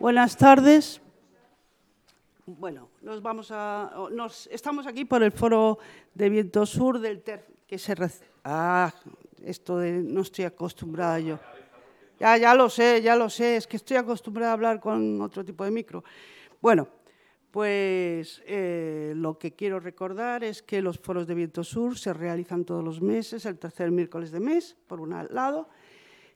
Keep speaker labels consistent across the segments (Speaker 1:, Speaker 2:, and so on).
Speaker 1: Buenas tardes. Bueno, nos vamos a, nos, estamos aquí por el foro de Viento Sur del TER, que se... Ah, esto de no estoy acostumbrada yo. Ya, ya lo sé, ya lo sé, es que estoy acostumbrada a hablar con otro tipo de micro. Bueno, pues eh, lo que quiero recordar es que los foros de Viento Sur se realizan todos los meses, el tercer miércoles de mes, por un lado.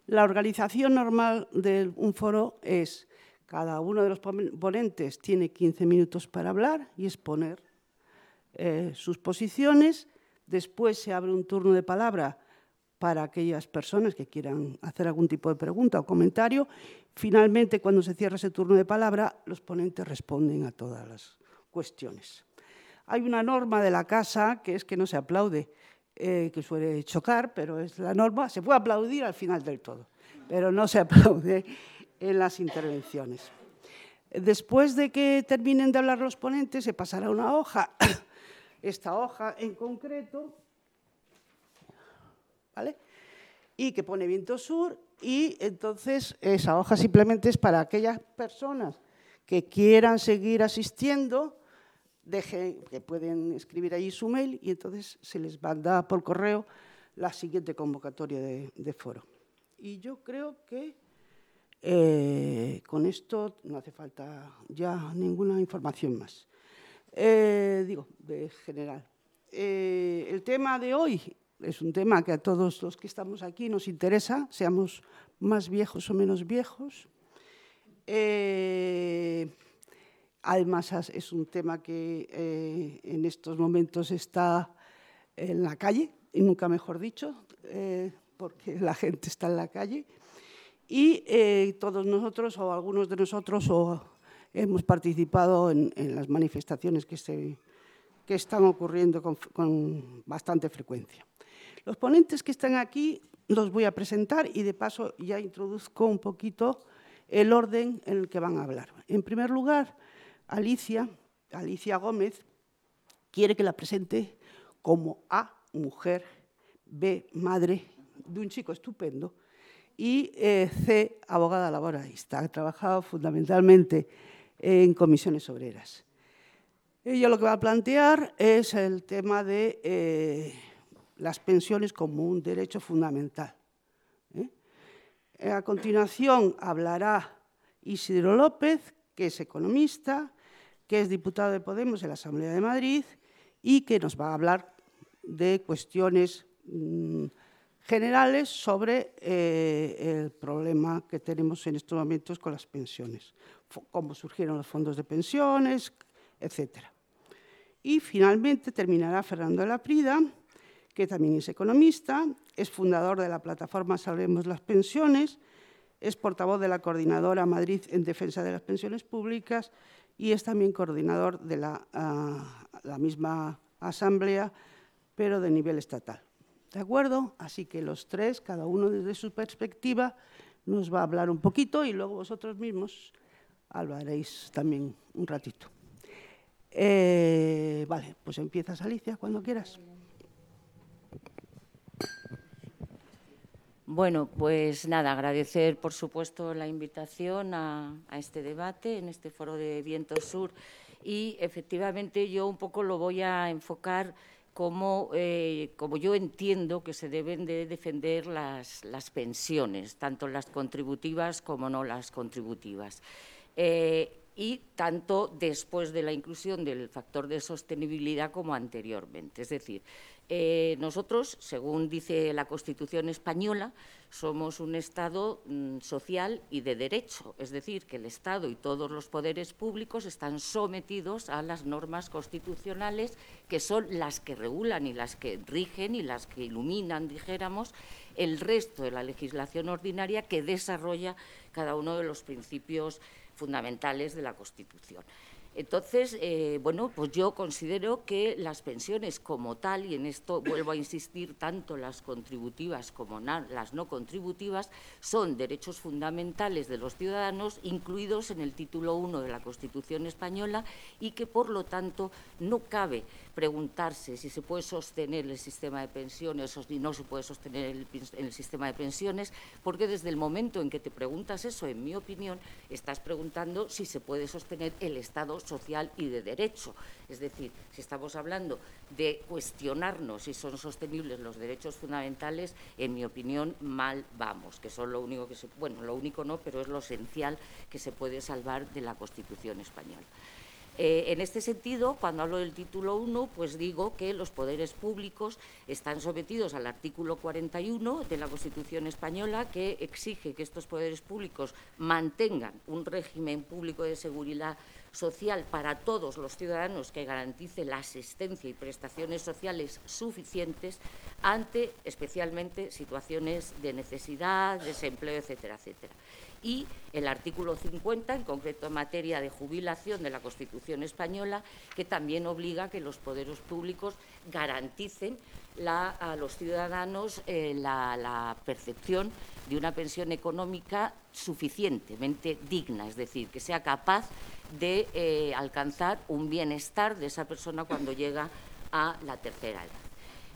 Speaker 1: La organización normal de un foro es cada uno de los ponentes tiene 15 minutos para hablar y exponer eh, sus posiciones. Después se abre un turno de palabra para aquellas personas que quieran hacer algún tipo de pregunta o comentario. Finalmente, cuando se cierra ese turno de palabra, los ponentes responden a todas las cuestiones. Hay una norma de la casa que es que no se aplaude, eh, que suele chocar, pero es la norma. Se puede aplaudir al final del todo, pero no se aplaude en las intervenciones. Después de que terminen de hablar los ponentes, se pasará una hoja. Esta hoja en concreto ¿vale? Y que pone viento sur y entonces esa hoja simplemente es para aquellas personas que quieran seguir asistiendo, que pueden escribir ahí su mail y entonces se les manda por correo la siguiente convocatoria de, foro. Y yo creo que eh, con esto no hace falta ya ninguna información más. Eh, digo, de general. Eh, el tema de hoy es un tema que a todos los que estamos aquí nos interesa, seamos más viejos o menos viejos. Además, es un tema que en estos momentos está en la calle, y nunca mejor dicho, porque la gente está en la calle. Y todos nosotros, o algunos de nosotros, hemos participado en, las manifestaciones que, están ocurriendo con bastante frecuencia. Los ponentes que están aquí los voy a presentar y de paso ya introduzco un poquito el orden en el que van a hablar. En primer lugar, Alicia, Alicia Gómez, quiere que la presente como A, mujer, B, madre de un chico estupendo y eh, C, abogada laboralista. Ha trabajado fundamentalmente en comisiones obreras. Ella lo que va a plantear es el tema de eh, las pensiones como un derecho fundamental. ¿eh? A continuación hablará Isidro López, que es economista, que es diputado de Podemos en la Asamblea de Madrid y que nos va a hablar de cuestiones mm, generales sobre eh, el problema que tenemos en estos momentos con las pensiones, cómo surgieron los fondos de pensiones, etc. Y finalmente terminará Fernando de la Prida, que también es economista, es fundador de la plataforma Salvemos las Pensiones, es portavoz de la Coordinadora Madrid en Defensa de las Pensiones Públicas y es también coordinador de la, ah, la misma asamblea, pero de nivel estatal. ¿De acuerdo? Así que los tres, cada uno desde su perspectiva, nos va a hablar un poquito y luego vosotros mismos hablaréis también un ratito. Eh, vale, pues empiezas Alicia cuando quieras.
Speaker 2: Bueno, pues nada, agradecer por supuesto la invitación a, este debate en este foro de Viento Sur y efectivamente yo un poco lo voy a enfocar como, eh, como yo entiendo que se deben de defender las, las, pensiones, tanto las contributivas como no las contributivas. Eh, y tanto después de la inclusión del factor de sostenibilidad como anteriormente. Es decir, eh, nosotros, según dice la Constitución española, somos un Estado mm, social y de derecho, es decir, que el Estado y todos los poderes públicos están sometidos a las normas constitucionales que son las que regulan y las que rigen y las que iluminan, dijéramos, el resto de la legislación ordinaria que desarrolla cada uno de los principios fundamentales de la Constitución. Entonces, eh, bueno, pues yo considero que las pensiones como tal, y en esto vuelvo a insistir, tanto las contributivas como las no contributivas, son derechos fundamentales de los ciudadanos incluidos en el título 1 de la Constitución española y que, por lo tanto, no cabe preguntarse si se puede sostener el sistema de pensiones o si no se puede sostener el, el, sistema de pensiones, porque desde el momento en que te preguntas eso, en mi opinión, estás preguntando si se puede sostener el Estado social y de derecho. Es decir, si estamos hablando de cuestionarnos si son sostenibles los derechos fundamentales, en mi opinión, mal vamos, que son lo único que se, bueno, lo único no, pero es lo esencial que se puede salvar de la Constitución española. Eh, en este sentido, cuando hablo del título 1, pues digo que los poderes públicos están sometidos al artículo 41 de la Constitución española, que exige que estos poderes públicos mantengan un régimen público de seguridad social para todos los ciudadanos que garantice la asistencia y prestaciones sociales suficientes ante especialmente situaciones de necesidad, desempleo, etcétera, etcétera y el artículo 50, en concreto en materia de jubilación de la Constitución española, que también obliga a que los poderes públicos garanticen a los ciudadanos eh, la, percepción de una pensión económica suficientemente digna, es decir, que sea capaz de eh, alcanzar un bienestar de esa persona cuando llega a la tercera edad.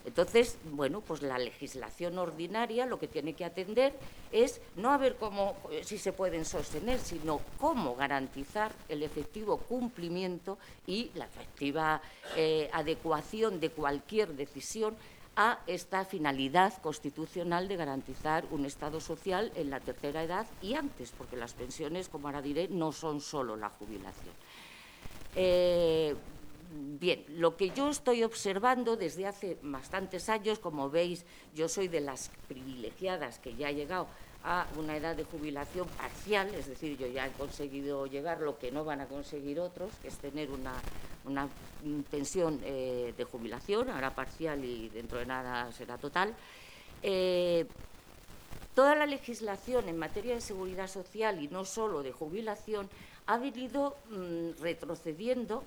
Speaker 2: Entonces, bueno, pues la legislación ordinaria lo que tiene que atender es no a ver cómo, eh, si se pueden sostener, sino cómo garantizar el efectivo cumplimiento y la efectiva eh, adecuación de cualquier decisión a esta finalidad constitucional de garantizar un Estado social en la tercera edad y antes, porque las pensiones, como ahora diré, no son solo la jubilación. Eh, Bien, lo que yo estoy observando desde hace bastantes años, como veis, yo soy de las privilegiadas que ya he llegado a una edad de jubilación parcial, es decir, yo ya he conseguido llegar lo que no van a conseguir otros, que es tener una, pensión eh, de jubilación, ahora parcial y dentro de nada será total. Eh, toda la legislación en materia de seguridad social y no solo de jubilación ha venido mm, retrocediendo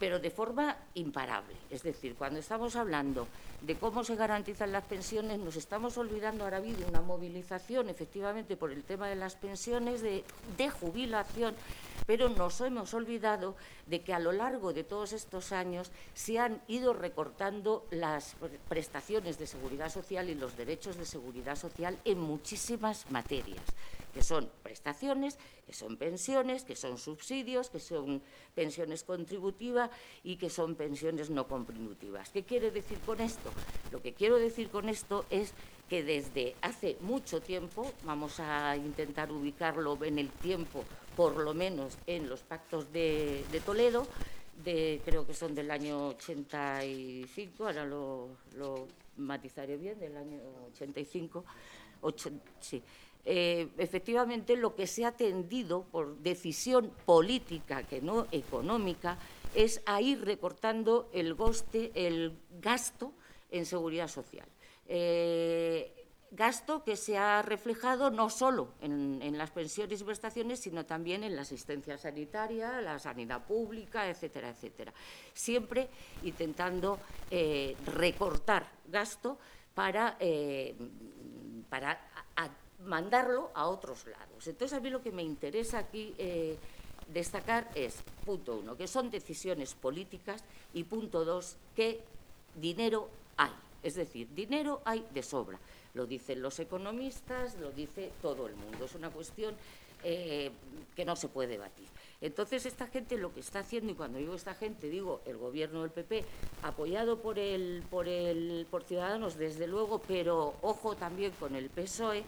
Speaker 2: pero de forma imparable. Es decir, cuando estamos hablando de cómo se garantizan las pensiones, nos estamos olvidando, ahora ha habido una movilización efectivamente por el tema de las pensiones de, jubilación, pero nos hemos olvidado de que a lo largo de todos estos años se han ido recortando las prestaciones de seguridad social y los derechos de seguridad social en muchísimas materias que son prestaciones, que son pensiones, que son subsidios, que son pensiones contributivas y que son pensiones no contributivas. ¿Qué quiere decir con esto? Lo que quiero decir con esto es que desde hace mucho tiempo, vamos a intentar ubicarlo en el tiempo, por lo menos en los pactos de, Toledo, creo que son del año 85, ahora lo, matizaré bien, del año 85, sí, eh, efectivamente lo que se ha tendido por decisión política, que no económica, es a ir recortando el, gasto en seguridad social. Eh, gasto que se ha reflejado no solo en, las pensiones y prestaciones, sino también en la asistencia sanitaria, la sanidad pública, etcétera, etcétera. Siempre intentando eh, recortar gasto para, para mandarlo a otros lados. Entonces, a mí lo que me interesa aquí eh, destacar es, punto uno, que son decisiones políticas y punto dos, que dinero hay. Es decir, dinero hay de sobra. Lo dicen los economistas, lo dice todo el mundo. Es una cuestión eh, que no se puede debatir. Entonces, esta gente lo que está haciendo, y cuando digo esta gente, digo el gobierno del PP, apoyado por, el, por, el, por Ciudadanos, desde luego, pero ojo también con el PSOE,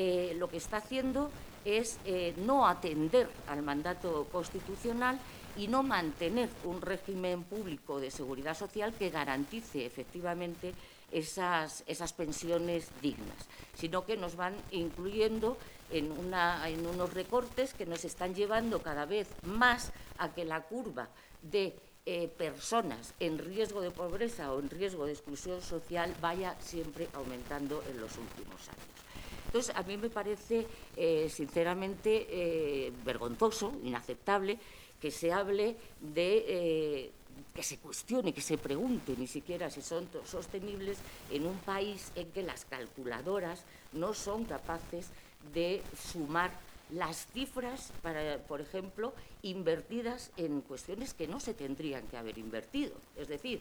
Speaker 2: eh, lo que está haciendo es eh, no atender al mandato constitucional y no mantener un régimen público de seguridad social que garantice efectivamente esas, pensiones dignas, sino que nos van incluyendo en, en unos recortes que nos están llevando cada vez más a que la curva de eh, personas en riesgo de pobreza o en riesgo de exclusión social vaya siempre aumentando en los últimos años. Entonces, a mí me parece, eh, sinceramente, eh, vergonzoso, inaceptable, que se hable de... Eh, que se cuestione, que se pregunte ni siquiera si son sostenibles en un país en que las calculadoras no son capaces de sumar las cifras, para, por ejemplo, invertidas en cuestiones que no se tendrían que haber invertido. Es decir,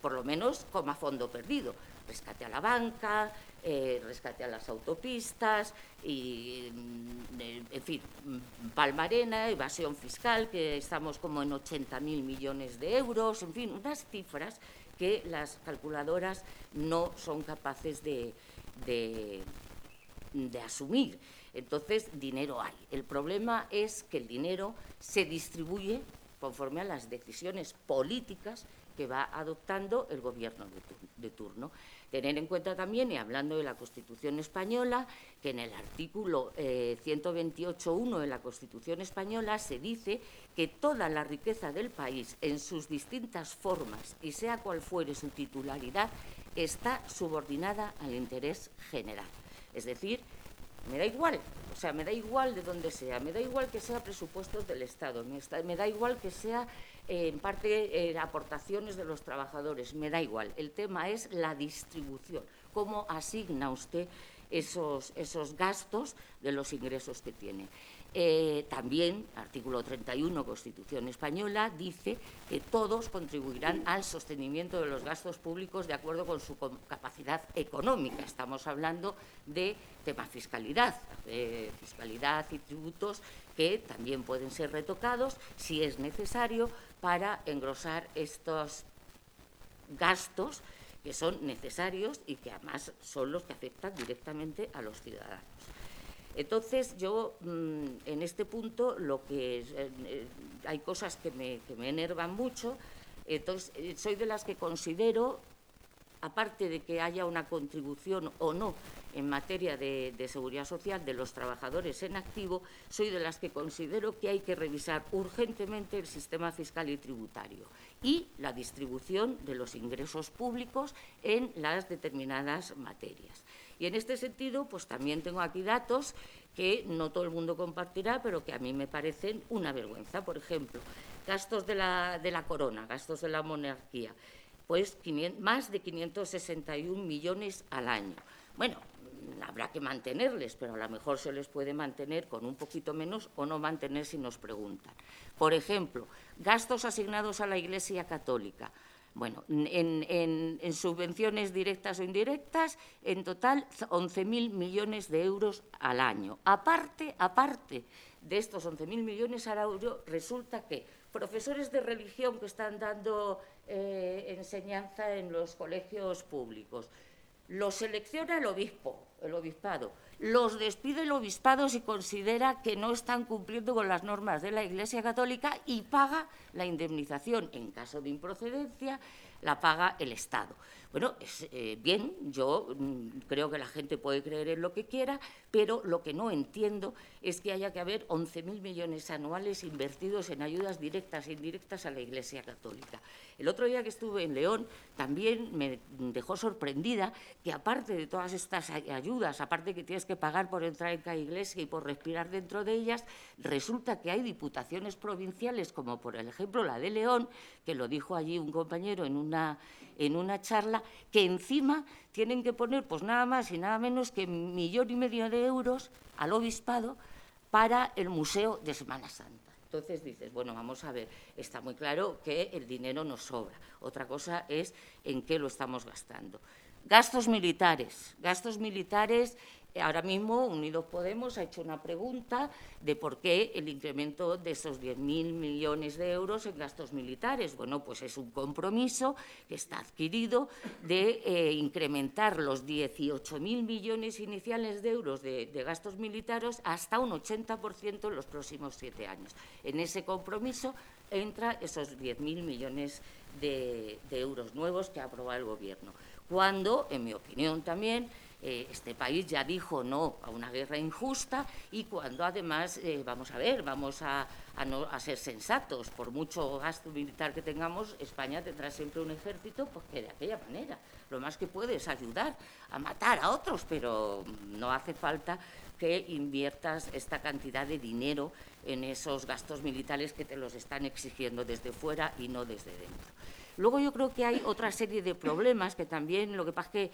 Speaker 2: por lo menos como a fondo perdido. Rescate a la banca, eh, rescate a las autopistas, mm, en fin, mm, palmarena, evasión fiscal, que estamos como en 80.000 millones de euros, en fin, unas cifras que las calculadoras no son capaces de asumir. Entonces, dinero hay. El problema es que el dinero se distribuye conforme a las decisiones políticas que va adoptando el gobierno de, turno. Tener en cuenta también, y hablando de la Constitución española, que en el artículo 128.1 eh, de la Constitución española se dice que toda la riqueza del país, en sus distintas formas y sea cual fuere su titularidad, está subordinada al interés general. Es decir, me da igual, o sea, me da igual de dónde sea, me da igual que sea presupuestos del Estado, me, da igual que sea en parte aportaciones de los trabajadores, me da igual. El tema es la distribución, cómo asigna usted esos, esos gastos de los ingresos que tiene. Eh, también, artículo 31, Constitución Española, dice que todos contribuirán al sostenimiento de los gastos públicos de acuerdo con su capacidad económica. Estamos hablando de tema fiscalidad, fiscalidad y tributos que también pueden ser retocados si es necesario para engrosar estos gastos que son necesarios y que además son los que afectan directamente a los ciudadanos. Entonces, yo mm, en este punto lo que eh, eh, hay cosas que me, que me enervan mucho. Entonces, eh, soy de las que considero, aparte de que haya una contribución o no en materia de, seguridad social de los trabajadores en activo, soy de las que considero que hay que revisar urgentemente el sistema fiscal y tributario y la distribución de los ingresos públicos en las determinadas materias. Y en este sentido, pues también tengo aquí datos que no todo el mundo compartirá, pero que a mí me parecen una vergüenza. Por ejemplo, gastos de la, de la corona, gastos de la monarquía, pues más de 561 millones al año. Bueno, habrá que mantenerles, pero a lo mejor se les puede mantener con un poquito menos o no mantener si nos preguntan. Por ejemplo, gastos asignados a la Iglesia Católica, bueno, en, subvenciones directas o indirectas, en total 11.000 millones de euros al año. Aparte, aparte de estos 11.000 millones al año, resulta que profesores de religión que están dando eh, enseñanza en los colegios públicos, los selecciona el obispo, el obispado, los despide el obispado si considera que no están cumpliendo con las normas de la Iglesia Católica y paga la indemnización. En caso de improcedencia, la paga el Estado. Bueno, es, eh, bien, yo mm, creo que la gente puede creer en lo que quiera, pero lo que no entiendo es que haya que haber 11.000 millones anuales invertidos en ayudas directas e indirectas a la Iglesia Católica. El otro día que estuve en León también me dejó sorprendida que aparte de todas estas ayudas, aparte que tienes que pagar por entrar en cada iglesia y por respirar dentro de ellas, resulta que hay diputaciones provinciales, como por ejemplo la de León, que lo dijo allí un compañero en una, en una charla, que encima tienen que poner pues nada más y nada menos que un millón y medio de euros al obispado para el Museo de Semana Santa. Entonces dices, bueno, vamos a ver, está muy claro que el dinero nos sobra. Otra cosa es en qué lo estamos gastando. Gastos militares. Gastos militares Ahora mismo Unidos Podemos ha hecho una pregunta de por qué el incremento de esos 10.000 millones de euros en gastos militares. Bueno, pues es un compromiso que está adquirido de eh, incrementar los 18.000 millones iniciales de euros de, gastos militares hasta un 80% en los próximos siete años. En ese compromiso entra esos 10.000 millones de, de euros nuevos que ha aprobado el Gobierno. Cuando, en mi opinión también, eh, este país ya dijo no a una guerra injusta y cuando además, eh, vamos a ver, vamos a, ser sensatos, por mucho gasto militar que tengamos, España tendrá siempre un ejército porque de aquella manera. Lo más que puede es ayudar a matar a otros, pero no hace falta que inviertas esta cantidad de dinero en esos gastos militares que te los están exigiendo desde fuera y no desde dentro. Luego yo creo que hay otra serie de problemas que también, lo que pasa que,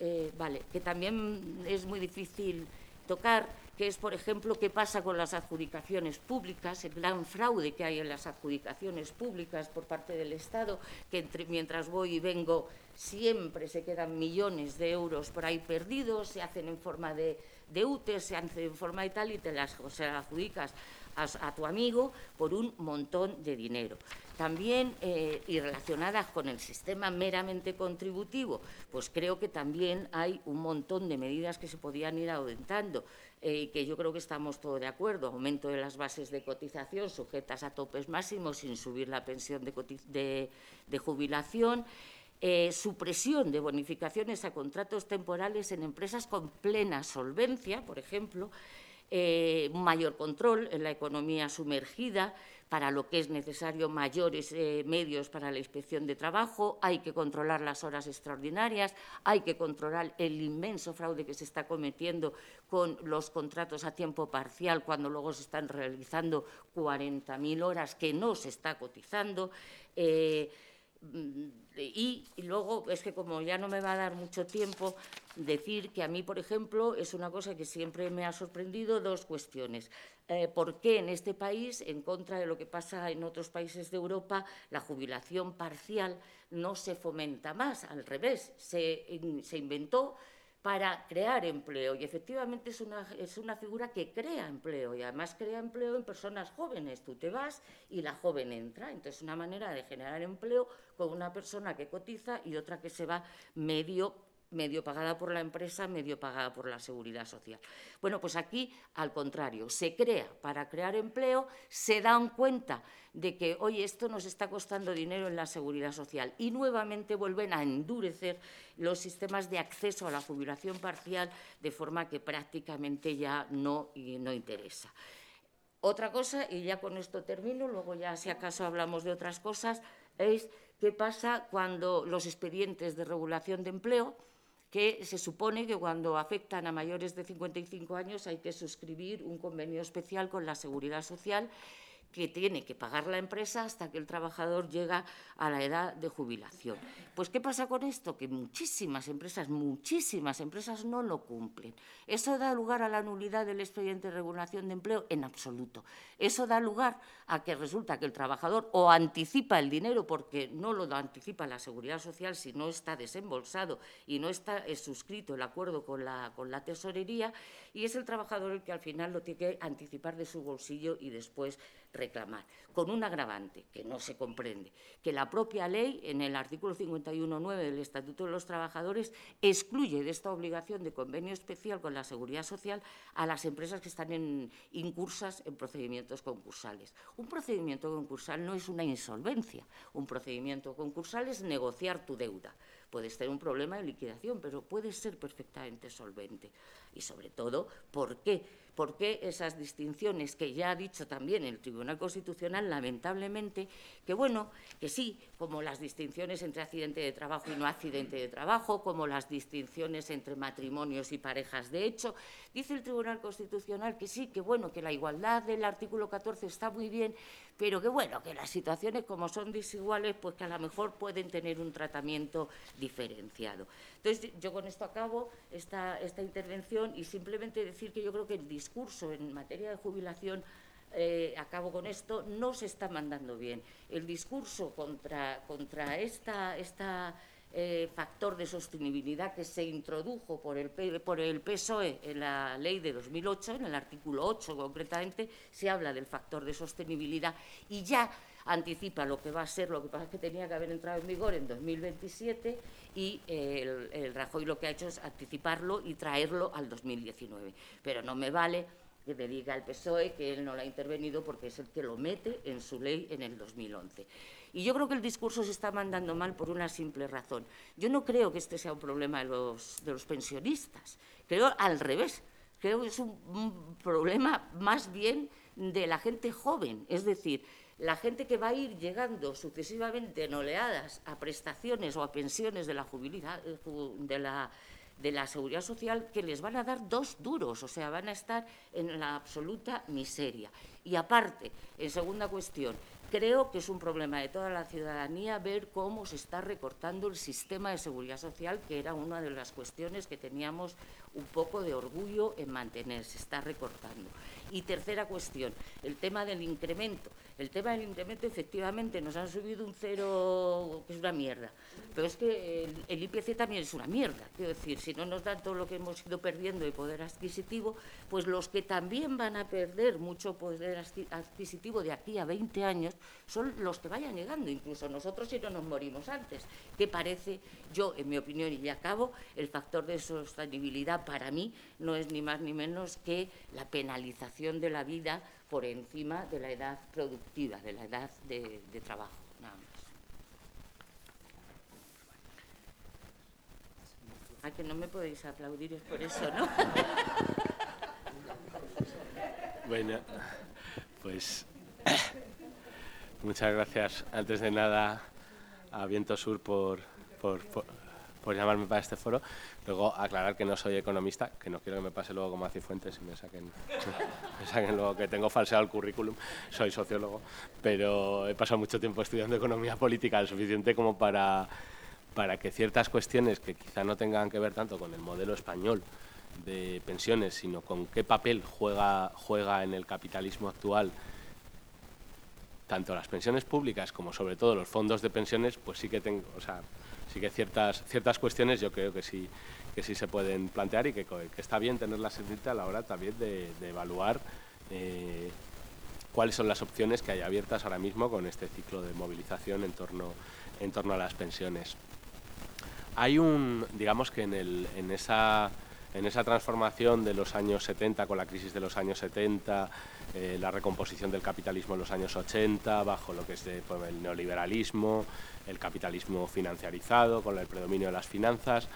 Speaker 2: eh, vale, que también es muy difícil tocar, que es, por ejemplo, qué pasa con las adjudicaciones públicas, el gran fraude que hay en las adjudicaciones públicas por parte del Estado, que mientras voy y vengo siempre se quedan millones de euros por ahí perdidos, se hacen en forma de, de UTE, se hacen en forma de tal y te las adjudicas a, tu amigo por un montón de dinero. También, eh, y relacionadas con el sistema meramente contributivo, pues creo que también hay un montón de medidas que se podían ir aumentando y eh, que yo creo que estamos todos de acuerdo. Aumento de las bases de cotización sujetas a topes máximos sin subir la pensión de, jubilación. Eh, supresión de bonificaciones a contratos temporales en empresas con plena solvencia, por ejemplo, eh, mayor control en la economía sumergida, para lo que es necesario mayores eh, medios para la inspección de trabajo, hay que controlar las horas extraordinarias, hay que controlar el inmenso fraude que se está cometiendo con los contratos a tiempo parcial cuando luego se están realizando 40.000 horas que no se está cotizando. Eh, Y, luego, es que como ya no me va a dar mucho tiempo, decir que a mí, por ejemplo, es una cosa que siempre me ha sorprendido, dos cuestiones. Eh, ¿Por qué en este país, en contra de lo que pasa en otros países de Europa, la jubilación parcial no se fomenta más? Al revés, se, se inventó para crear empleo. Y efectivamente es una, es una figura que crea empleo y además crea empleo en personas jóvenes. Tú te vas y la joven entra. Entonces, es una manera de generar empleo con una persona que cotiza y otra que se va medio medio pagada por la empresa, medio pagada por la seguridad social. Bueno, pues aquí, al contrario, se crea para crear empleo, se dan cuenta de que, oye, esto nos está costando dinero en la seguridad social y nuevamente vuelven a endurecer los sistemas de acceso a la jubilación parcial de forma que prácticamente ya no, no interesa. Otra cosa, y ya con esto termino, luego ya si acaso hablamos de otras cosas, es qué pasa cuando los expedientes de regulación de empleo que se supone que cuando afectan a mayores de 55 años hay que suscribir un convenio especial con la Seguridad Social que tiene que pagar la empresa hasta que el trabajador llega a la edad de jubilación. Pues, ¿qué pasa con esto? Que muchísimas empresas, muchísimas empresas no lo cumplen. ¿Eso da lugar a la nulidad del expediente de regulación de empleo? En absoluto. Eso da lugar a que resulta que el trabajador o anticipa el dinero porque no lo anticipa la seguridad social si no está desembolsado y no está suscrito el acuerdo con la, con la tesorería y es el trabajador el que al final lo tiene que anticipar de su bolsillo y después reclamar, con un agravante que no se comprende, que la propia ley, en el artículo 51.9 del Estatuto de los Trabajadores, excluye de esta obligación de convenio especial con la Seguridad Social a las empresas que están en, incursas en procedimientos concursales. Un procedimiento concursal no es una insolvencia, un procedimiento concursal es negociar tu deuda. Puedes tener un problema de liquidación, pero puedes ser perfectamente solvente. Y sobre todo, ¿por qué? ¿Por qué esas distinciones que ya ha dicho también el Tribunal Constitucional, lamentablemente, que bueno, que sí, como las distinciones entre accidente de trabajo y no accidente de trabajo, como las distinciones entre matrimonios y parejas de hecho, dice el Tribunal Constitucional que sí, que bueno, que la igualdad del artículo 14 está muy bien, pero que bueno, que las situaciones como son desiguales, pues que a lo mejor pueden tener un tratamiento diferenciado. Entonces, yo con esto acabo esta, esta intervención y simplemente decir que yo creo que el discurso en materia de jubilación eh, acabo con esto, no se está mandando bien. El discurso contra, contra esta, esta eh, factor de sostenibilidad que se introdujo por el, por el PSOE en la ley de 2008, en el artículo 8 concretamente, se habla del factor de sostenibilidad y ya anticipa lo que va a ser, lo que pasa es que tenía que haber entrado en vigor en 2027 y el, el Rajoy lo que ha hecho es anticiparlo y traerlo al 2019. Pero no me vale que me diga el PSOE que él no lo ha intervenido porque es el que lo mete en su ley en el 2011. Y yo creo que el discurso se está mandando mal por una simple razón. Yo no creo que este sea un problema de los, de pensionistas, creo al revés. Creo que es un problema más bien de la gente joven, es decir, la gente que va a ir llegando sucesivamente en oleadas a prestaciones o a pensiones de la, de la seguridad social que les van a dar dos duros, o sea, van a estar en la absoluta miseria. Y aparte, en segunda cuestión, creo que es un problema de toda la ciudadanía ver cómo se está recortando el sistema de seguridad social, que era una de las cuestiones que teníamos un poco de orgullo en mantener, se está recortando. Y tercera cuestión, el tema del incremento. El tema del incremento, efectivamente, nos han subido un cero, que es una mierda. Pero es que el, IPC también es una mierda. Quiero decir, si no nos dan todo lo que hemos ido perdiendo de poder adquisitivo, pues los que también van a perder mucho poder adquisitivo de aquí a 20 años son los que vayan llegando, incluso nosotros si no nos morimos antes. Que parece, yo, en mi opinión, y ya acabo, el factor de sostenibilidad para mí no es ni más ni menos que la penalización de la vida por encima de la edad productiva, de la edad de, trabajo. Nada más. Ah, que no me podéis aplaudir, por eso, ¿no?
Speaker 3: Bueno, pues muchas gracias. Antes de nada, a Viento Sur por, por, llamarme para este foro. Luego, aclarar que no soy economista, que no quiero que me pase luego como a Cifuentes y me saquen, me saquen luego que tengo falseado el currículum. Soy sociólogo, pero he pasado mucho tiempo estudiando economía política, lo suficiente como para para que ciertas cuestiones que quizá no tengan que ver tanto con el modelo español de pensiones, sino con qué papel juega, juega en el capitalismo actual tanto las pensiones públicas como sobre todo los fondos de pensiones, pues sí que tengo, o sea, sí que ciertas ciertas cuestiones yo creo que sí que sí se pueden plantear y que, está bien tenerlas en a la hora también de, evaluar eh, cuáles son las opciones que hay abiertas ahora mismo con este ciclo de movilización en torno en torno a las pensiones. Hay un, digamos que en, el, en, esa, en esa transformación de los años 70, con la crisis de los años 70, eh, la recomposición del capitalismo en los años 80, bajo lo que es el neoliberalismo, el capitalismo financiarizado, con el predominio de las finanzas,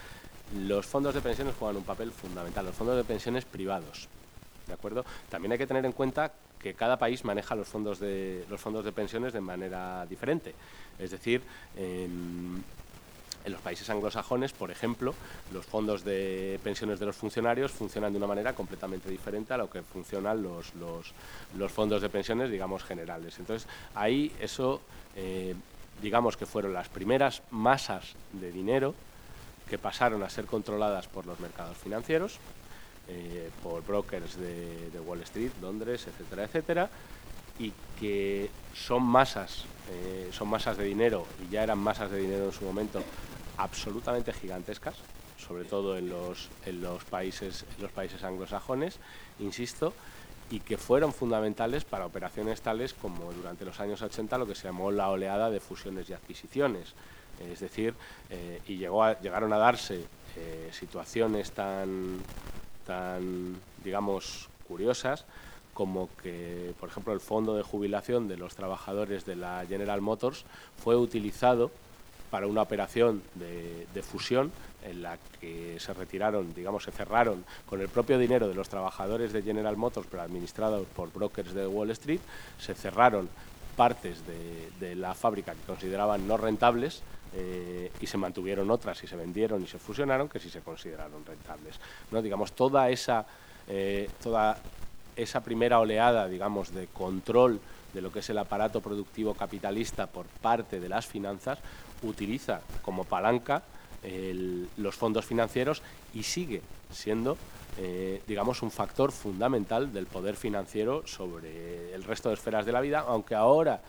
Speaker 3: los fondos de pensiones juegan un papel fundamental, los fondos de pensiones privados. ¿De acuerdo? También hay que tener en cuenta que cada país maneja los fondos de, los fondos de pensiones de manera diferente. Es decir, en, en los países anglosajones, por ejemplo, los fondos de pensiones de los funcionarios funcionan de una manera completamente diferente a lo que funcionan los, los, fondos de pensiones, digamos, generales. Entonces, ahí eso, eh, digamos que fueron las primeras masas de dinero que pasaron a ser controladas por los mercados financieros, eh, por brokers de, Wall Street, Londres, etcétera, etcétera, y que son masas, eh, son masas de dinero, y ya eran masas de dinero en su momento, absolutamente gigantescas, sobre todo en los, en los, países, los países anglosajones, insisto, y que fueron fundamentales para operaciones tales como durante los años 80 lo que se llamó la oleada de fusiones y adquisiciones. Es decir, eh, y llegaron a darse eh, situaciones tan, tan, digamos, curiosas como que, por ejemplo, el fondo de jubilación de los trabajadores de la General Motors fue utilizado para una operación de, fusión en la que se retiraron, digamos, se cerraron con el propio dinero de los trabajadores de General Motors, pero administrados por brokers de Wall Street, se cerraron partes de, la fábrica que consideraban no rentables eh, y se mantuvieron otras y se vendieron y se fusionaron que sí se consideraron rentables. ¿no? Digamos, toda esa, eh, toda esa primera oleada, digamos, de control de lo que es el aparato productivo capitalista por parte de las finanzas utiliza como palanca los fondos financieros y sigue siendo, eh, digamos, un factor fundamental del poder financiero sobre el resto de esferas de la vida, aunque ahora,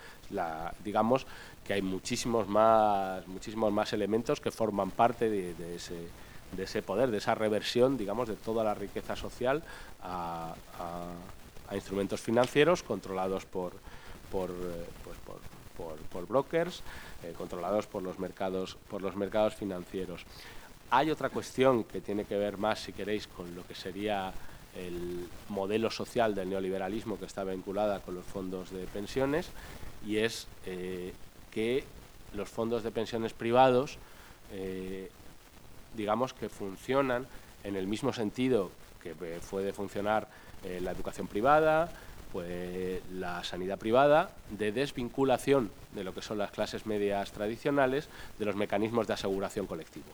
Speaker 3: digamos, que hay muchísimos más, muchísimos más elementos que forman parte de, ese, de ese poder, de esa reversión, digamos, de toda la riqueza social a, instrumentos financieros controlados por, por, eh, pues por brokers eh, controlados por los, mercados, por los mercados financieros. Hay otra cuestión que tiene que ver más, si queréis, con lo que sería el modelo social del neoliberalismo que está vinculada con los fondos de pensiones y es eh, que los fondos de pensiones privados, eh, digamos que funcionan en el mismo sentido que puede funcionar la educación privada, pues, la sanidad privada, de desvinculación de lo que son las clases medias tradicionales de los mecanismos de aseguración colectivo.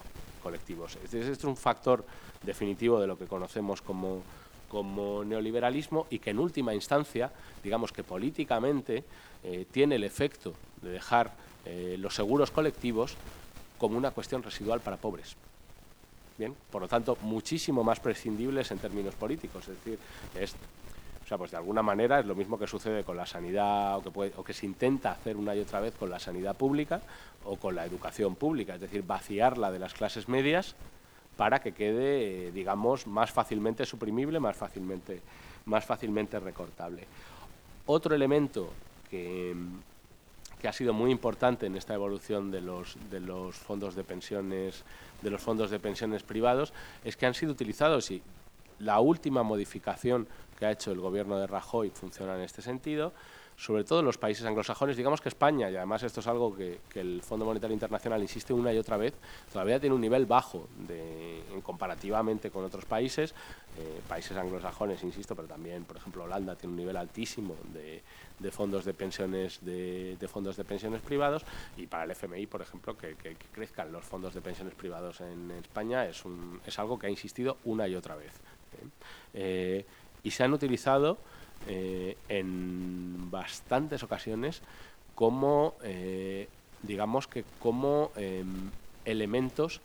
Speaker 3: colectivos. Este es un factor definitivo de lo que conocemos como, como neoliberalismo y que en última instancia, digamos que políticamente, eh, tiene el efecto de dejar eh, los seguros colectivos como una cuestión residual para pobres. Bien, por lo tanto, muchísimo más prescindibles en términos políticos. Es decir, es, pues de alguna manera es lo mismo que sucede con la sanidad o que, se intenta hacer una y otra vez con la sanidad pública o con la educación pública, es decir, vaciarla de las clases medias para que quede, digamos, más fácilmente suprimible, más fácilmente, más fácilmente recortable. Otro elemento que, que ha sido muy importante en esta evolución de los, de los fondos de pensiones de los fondos de pensiones privados es que han sido utilizados y la última modificación que ha hecho el gobierno de Rajoy funciona en este sentido sobre todo en los países anglosajones, digamos que España, y además esto es algo que, el Fondo Monetario Internacional insiste una y otra vez, todavía tiene un nivel bajo comparativamente con otros países, eh, países anglosajones, insisto, pero también, por ejemplo, Holanda tiene un nivel altísimo de, fondos de pensiones de, fondos de pensiones privados y para el FMI, por ejemplo, que, crezcan los fondos de pensiones privados en España es algo que ha insistido una y otra vez. ¿eh? Eh, y se han utilizado eh, en bastantes ocasiones como, eh, digamos que como em, elementos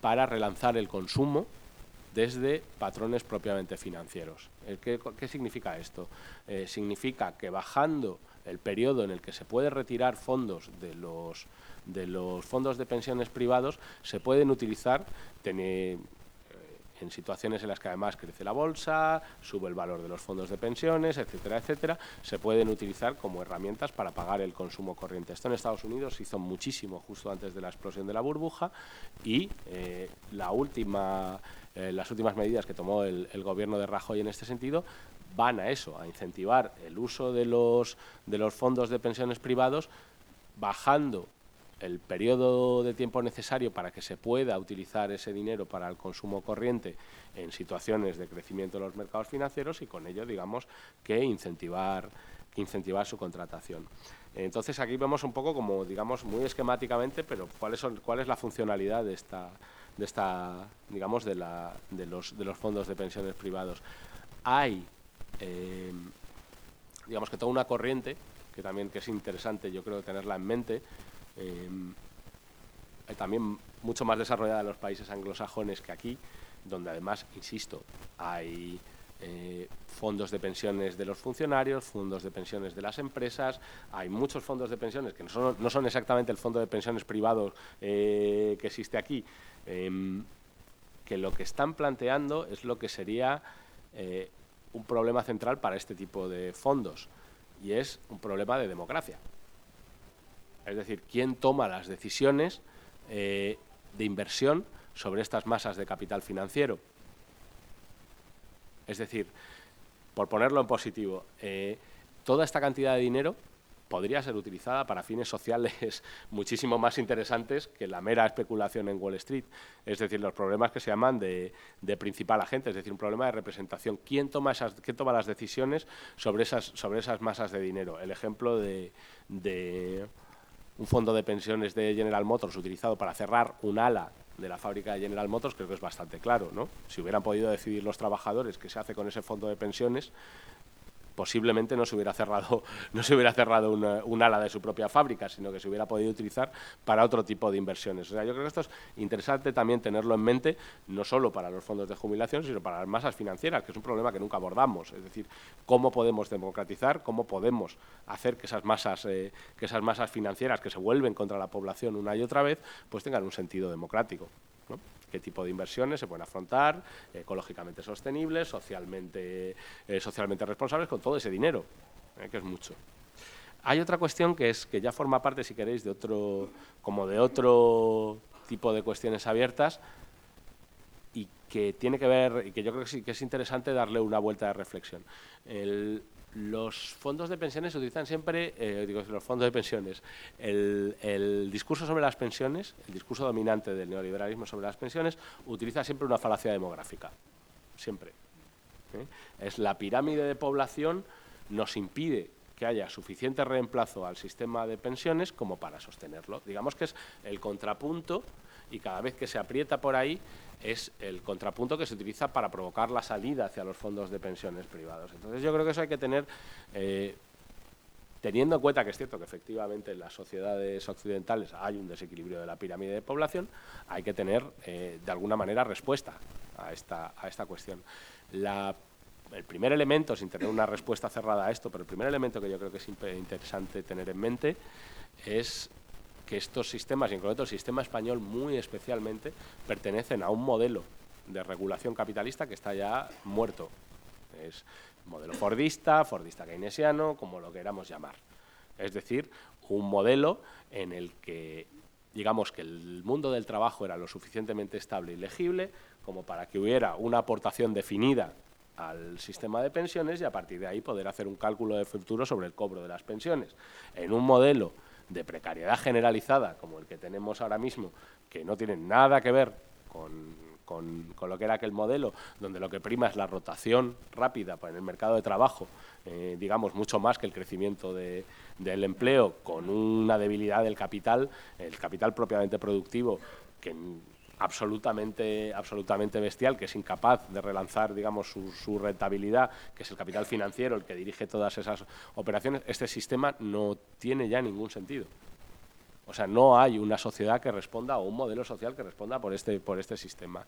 Speaker 3: para relanzar el consumo desde patrones propiamente financieros. ¿Qué, qué significa esto? Eh, significa que bajando el periodo en el que se puede retirar fondos de los, de los fondos de pensiones privados, se pueden utilizar, en situaciones en las que además crece la bolsa, sube el valor de los fondos de pensiones, etcétera, etcétera, se pueden utilizar como herramientas para pagar el consumo corriente. Esto en Estados Unidos se hizo muchísimo justo antes de la explosión de la burbuja y eh, la última, eh, las últimas medidas que tomó el, el gobierno de Rajoy en este sentido van a eso, a incentivar el uso de los, de los fondos de pensiones privados bajando el periodo de tiempo necesario para que se pueda utilizar ese dinero para el consumo corriente en situaciones de crecimiento de los mercados financieros y con ello, digamos, que incentivar, incentivar su contratación. Entonces aquí vemos un poco como, digamos, muy esquemáticamente, pero cuáles son, cuál es la funcionalidad de esta, de esta digamos, de los fondos de pensiones privados. Hay, eh, digamos que toda una corriente, que también que es interesante, yo creo, tenerla en mente, eh, también mucho más desarrollada en los países anglosajones que aquí, donde además, insisto, hay eh, fondos de pensiones de los funcionarios, fondos de pensiones de las empresas, hay muchos fondos de pensiones que no son, no son exactamente el fondo de pensiones privados eh, que existe aquí, em, que lo que están planteando es lo que sería un problema central para este tipo de fondos, y es un problema de democracia. Es decir, quién toma las decisiones eh, de inversión sobre estas masas de capital financiero. Es decir, por ponerlo en positivo, eh, toda esta cantidad de dinero podría ser utilizada para fines sociales muchísimo más interesantes que la mera especulación en Wall Street. Es decir, los problemas que se llaman de, principal agente, es decir, un problema de representación. ¿Quién toma, las decisiones sobre esas, sobre esas masas de dinero? El ejemplo de un fondo de pensiones de General Motors utilizado para cerrar un ala de la fábrica de General Motors, creo que es bastante claro, ¿no? Si hubieran podido decidir los trabajadores qué se hace con ese fondo de pensiones, posiblemente no se hubiera cerrado, no se hubiera cerrado un ala de su propia fábrica, sino que se hubiera podido utilizar para otro tipo de inversiones. O sea, yo creo que esto es interesante también tenerlo en mente, no solo para los fondos de jubilación, sino para las masas financieras, que es un problema que nunca abordamos. Es decir, cómo podemos democratizar, cómo podemos hacer que esas masas, eh, que esas masas financieras que se vuelven contra la población una y otra vez, pues tengan un sentido democrático qué tipo de inversiones se pueden afrontar, ecológicamente sostenibles, socialmente, eh, socialmente responsables, con todo ese dinero, eh, que es mucho. Hay otra cuestión que es que ya forma parte, si queréis, de otro, como de otro tipo de cuestiones abiertas y que tiene que ver, y que yo creo que sí que es interesante darle una vuelta de reflexión. El, los fondos de pensiones utilizan siempre, eh, digo, los fondos de pensiones, el, discurso sobre las pensiones, el discurso dominante del neoliberalismo sobre las pensiones, utiliza siempre una falacia demográfica, siempre. ¿eh? Es la pirámide de población nos impide que haya suficiente reemplazo al sistema de pensiones como para sostenerlo. Digamos que es el contrapunto y cada vez que se aprieta por ahí es el contrapunto que se utiliza para provocar la salida hacia los fondos de pensiones privados. Entonces yo creo que eso hay que tener, eh, teniendo en cuenta que es cierto que efectivamente en las sociedades occidentales hay un desequilibrio de la pirámide de población, hay que tener eh, de alguna manera respuesta a esta, a esta cuestión. el primer elemento, sin tener una respuesta cerrada a esto, pero el primer elemento que yo creo que es interesante tener en mente es que estos sistemas, y en concreto el sistema español muy especialmente, pertenecen a un modelo de regulación capitalista que está ya muerto. Es modelo fordista, fordista keynesiano, como lo queramos llamar. Es decir, un modelo en el que digamos que el mundo del trabajo era lo suficientemente estable y legible como para que hubiera una aportación definida al sistema de pensiones y a partir de ahí poder hacer un cálculo de futuro sobre el cobro de las pensiones. En un modelo de precariedad generalizada como el que tenemos ahora mismo, que no tiene nada que ver con, lo que era aquel modelo, donde lo que prima es la rotación rápida en el mercado de trabajo, eh, digamos, mucho más que el crecimiento del empleo, con una debilidad del capital, el capital propiamente productivo, que absolutamente, absolutamente bestial, que es incapaz de relanzar digamos, su, rentabilidad, que es el capital financiero el que dirige todas esas operaciones, este sistema no tiene ya ningún sentido. O sea, no hay una sociedad que responda o un modelo social que responda por este, por este sistema.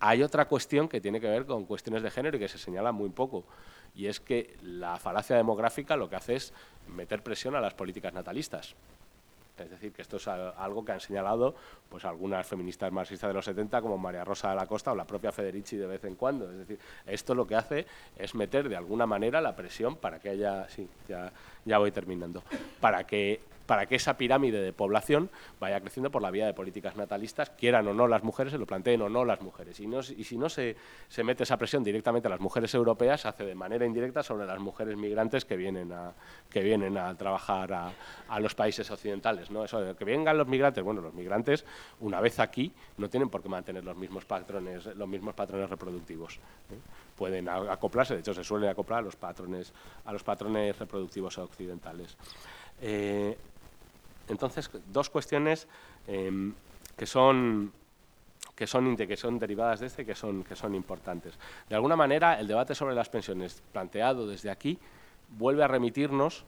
Speaker 3: Hay otra cuestión que tiene que ver con cuestiones de género y que se señala muy poco, y es que la falacia demográfica lo que hace es meter presión a las políticas natalistas. Es decir, que esto es algo que han señalado pues algunas feministas marxistas de los 70 como María Rosa de la Costa o la propia Federici de vez en cuando. Es decir, esto lo que hace es meter de alguna manera la presión para que haya, sí, ya, ya voy terminando, para que para que esa pirámide de población vaya creciendo por la vía de políticas natalistas, quieran o no las mujeres, se lo planteen o no las mujeres. Y, si no se, mete esa presión directamente a las mujeres europeas, se hace de manera indirecta sobre las mujeres migrantes que vienen a, que vienen a trabajar a, a los países occidentales. ¿no? Eso de que vengan los migrantes, bueno, los migrantes, una vez aquí, no tienen por qué mantener los mismos patrones, los mismos patrones reproductivos. ¿eh? Pueden acoplarse, de hecho se suelen acoplar a los patrones, a los patrones reproductivos occidentales. Eh, entonces, dos cuestiones em, que son que son, derivadas de este que son, que son importantes. De alguna manera, el debate sobre las pensiones planteado desde aquí vuelve a remitirnos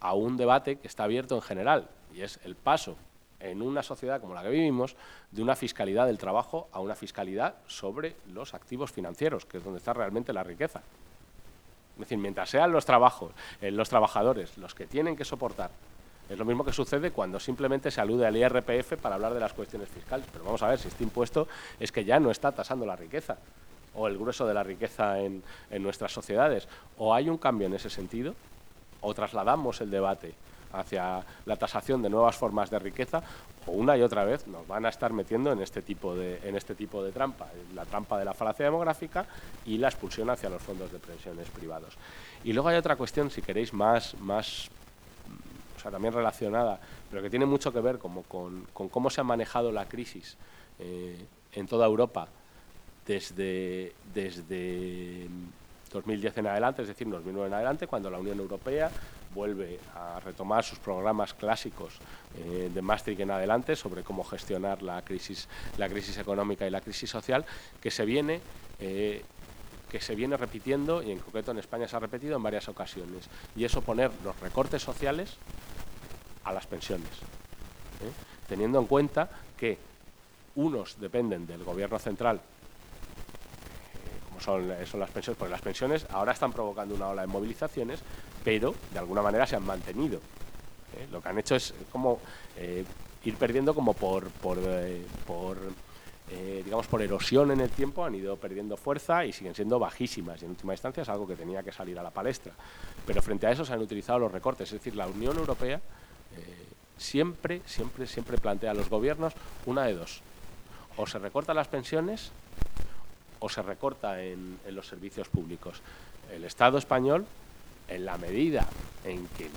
Speaker 3: a un debate que está abierto en general, y es el paso en una sociedad como la que vivimos de una fiscalidad del trabajo a una fiscalidad sobre los activos financieros, que es donde está realmente la riqueza. Es decir, mientras sean los trabajos, eh, los trabajadores los que tienen que soportar es lo mismo que sucede cuando simplemente se alude al IRPF para hablar de las cuestiones fiscales. Pero vamos a ver, si este impuesto es que ya no está tasando la riqueza o el grueso de la riqueza en, nuestras sociedades. O hay un cambio en ese sentido, o trasladamos el debate hacia la tasación de nuevas formas de riqueza, o una y otra vez nos van a estar metiendo en este tipo de, en este tipo de trampa, la trampa de la falacia demográfica y la expulsión hacia los fondos de pensiones privados. Y luego hay otra cuestión, si queréis, más, más también relacionada, pero que tiene mucho que ver como con, cómo se ha manejado la crisis eh, en toda Europa desde, desde 2010 en adelante, es decir, 2009 en adelante, cuando la Unión Europea vuelve a retomar sus programas clásicos eh, de Maastricht en adelante sobre cómo gestionar la crisis, la crisis económica y la crisis social, que se viene eh, que se viene repitiendo y en concreto en España se ha repetido en varias ocasiones. Y es oponer los recortes sociales a las pensiones, ¿eh? teniendo en cuenta que unos dependen del gobierno central, eh, como son, las pensiones, porque las pensiones ahora están provocando una ola de movilizaciones, pero de alguna manera se han mantenido. ¿eh? Lo que han hecho es como ir perdiendo como por digamos, por erosión en el tiempo, han ido perdiendo fuerza y siguen siendo bajísimas. Y en última instancia es algo que tenía que salir a la palestra. Pero frente a eso se han utilizado los recortes. Es decir, la Unión Europea siempre, siempre, siempre plantea a los gobiernos una de dos. O se recortan las pensiones o se recorta en, los servicios públicos. El Estado español, en la medida en que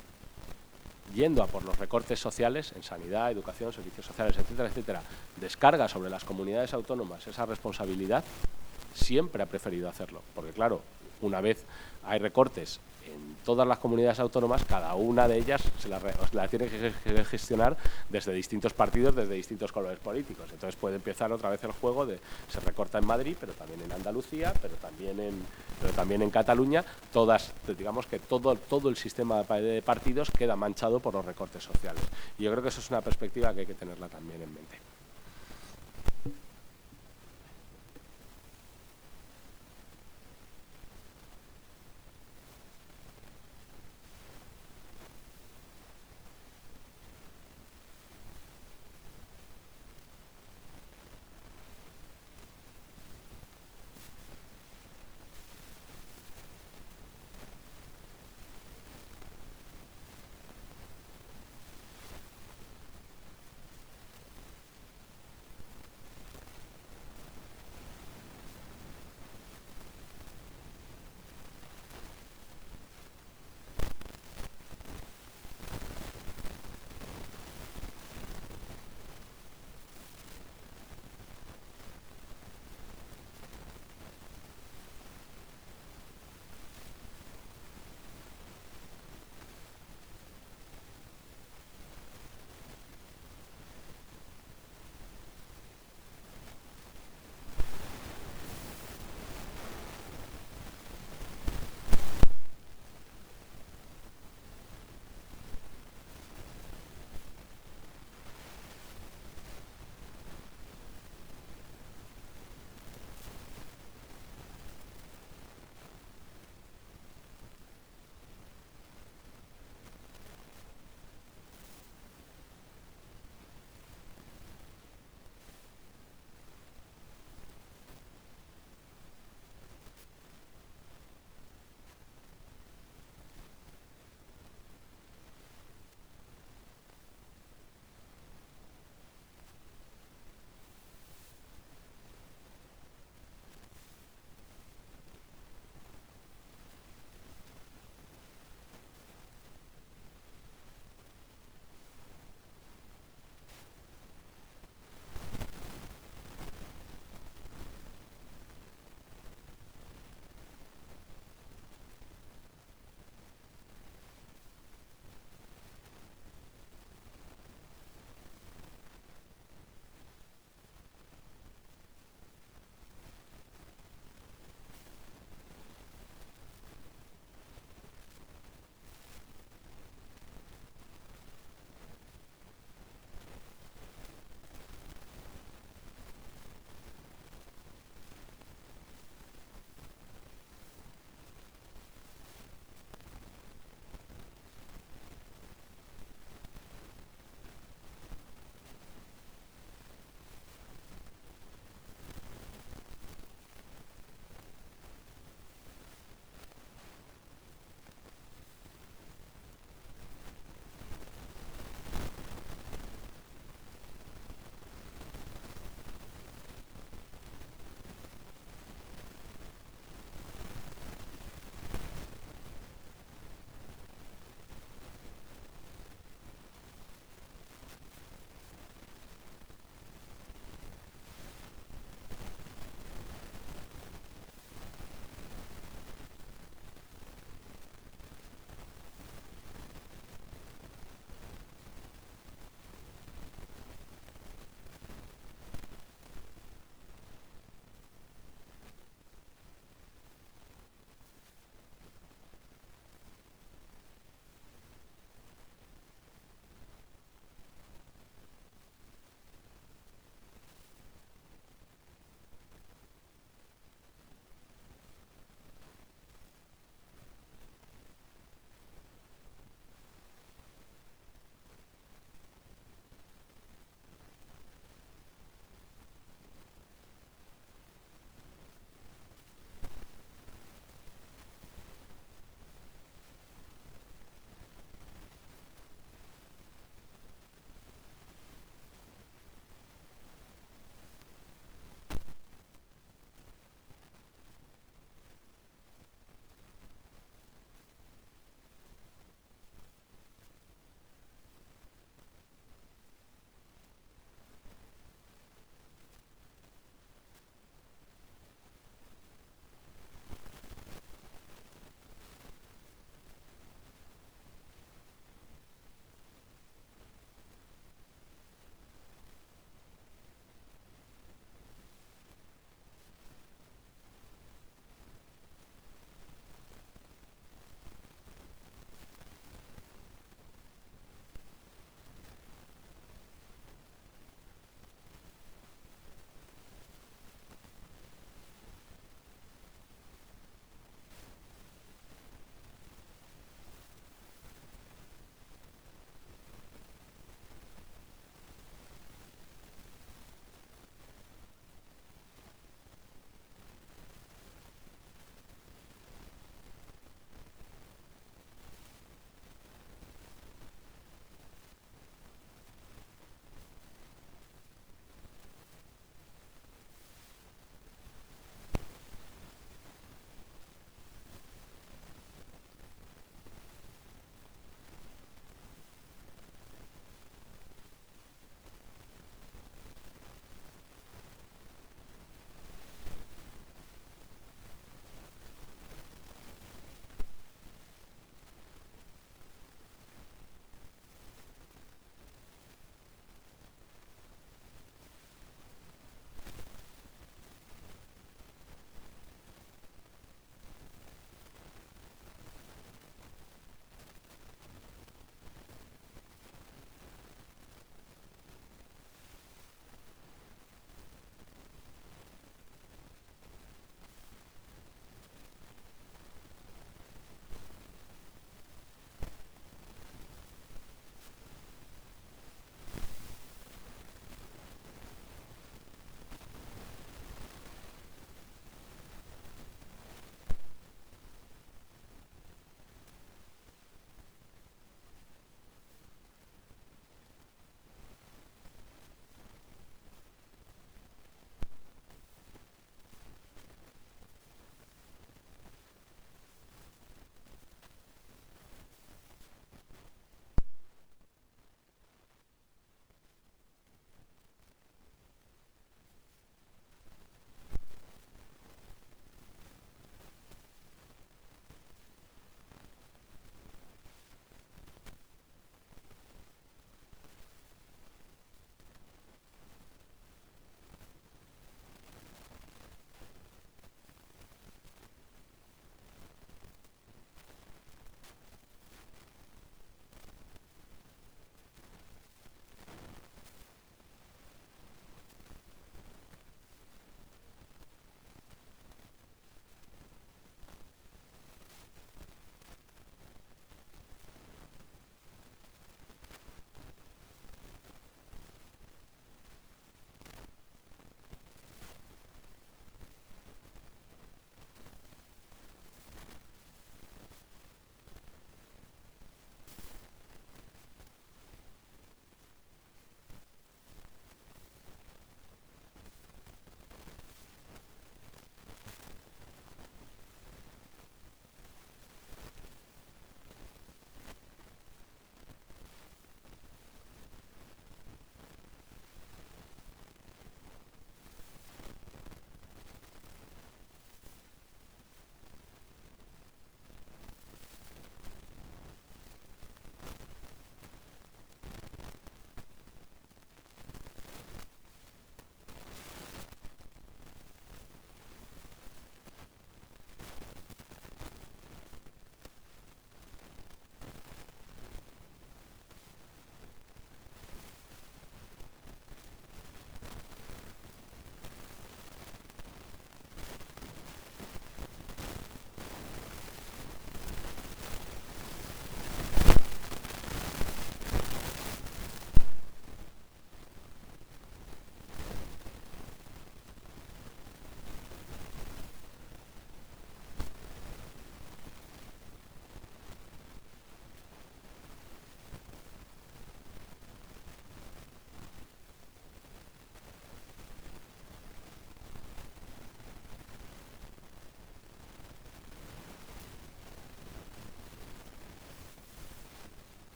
Speaker 3: yendo a por los recortes sociales en sanidad, educación, servicios sociales, etcétera, etcétera, descarga sobre las comunidades autónomas esa responsabilidad, siempre ha preferido hacerlo. Porque claro, una vez hay recortes en todas las comunidades autónomas, cada una de ellas se la, tiene que gestionar desde distintos partidos, desde distintos colores políticos. Entonces puede empezar otra vez el juego de se recorta en Madrid, pero también en Andalucía, pero también en, pero también en Cataluña, todas, digamos que todo, todo el sistema de partidos queda manchado por los recortes sociales. Y yo creo que eso es una perspectiva que hay que tenerla también en mente.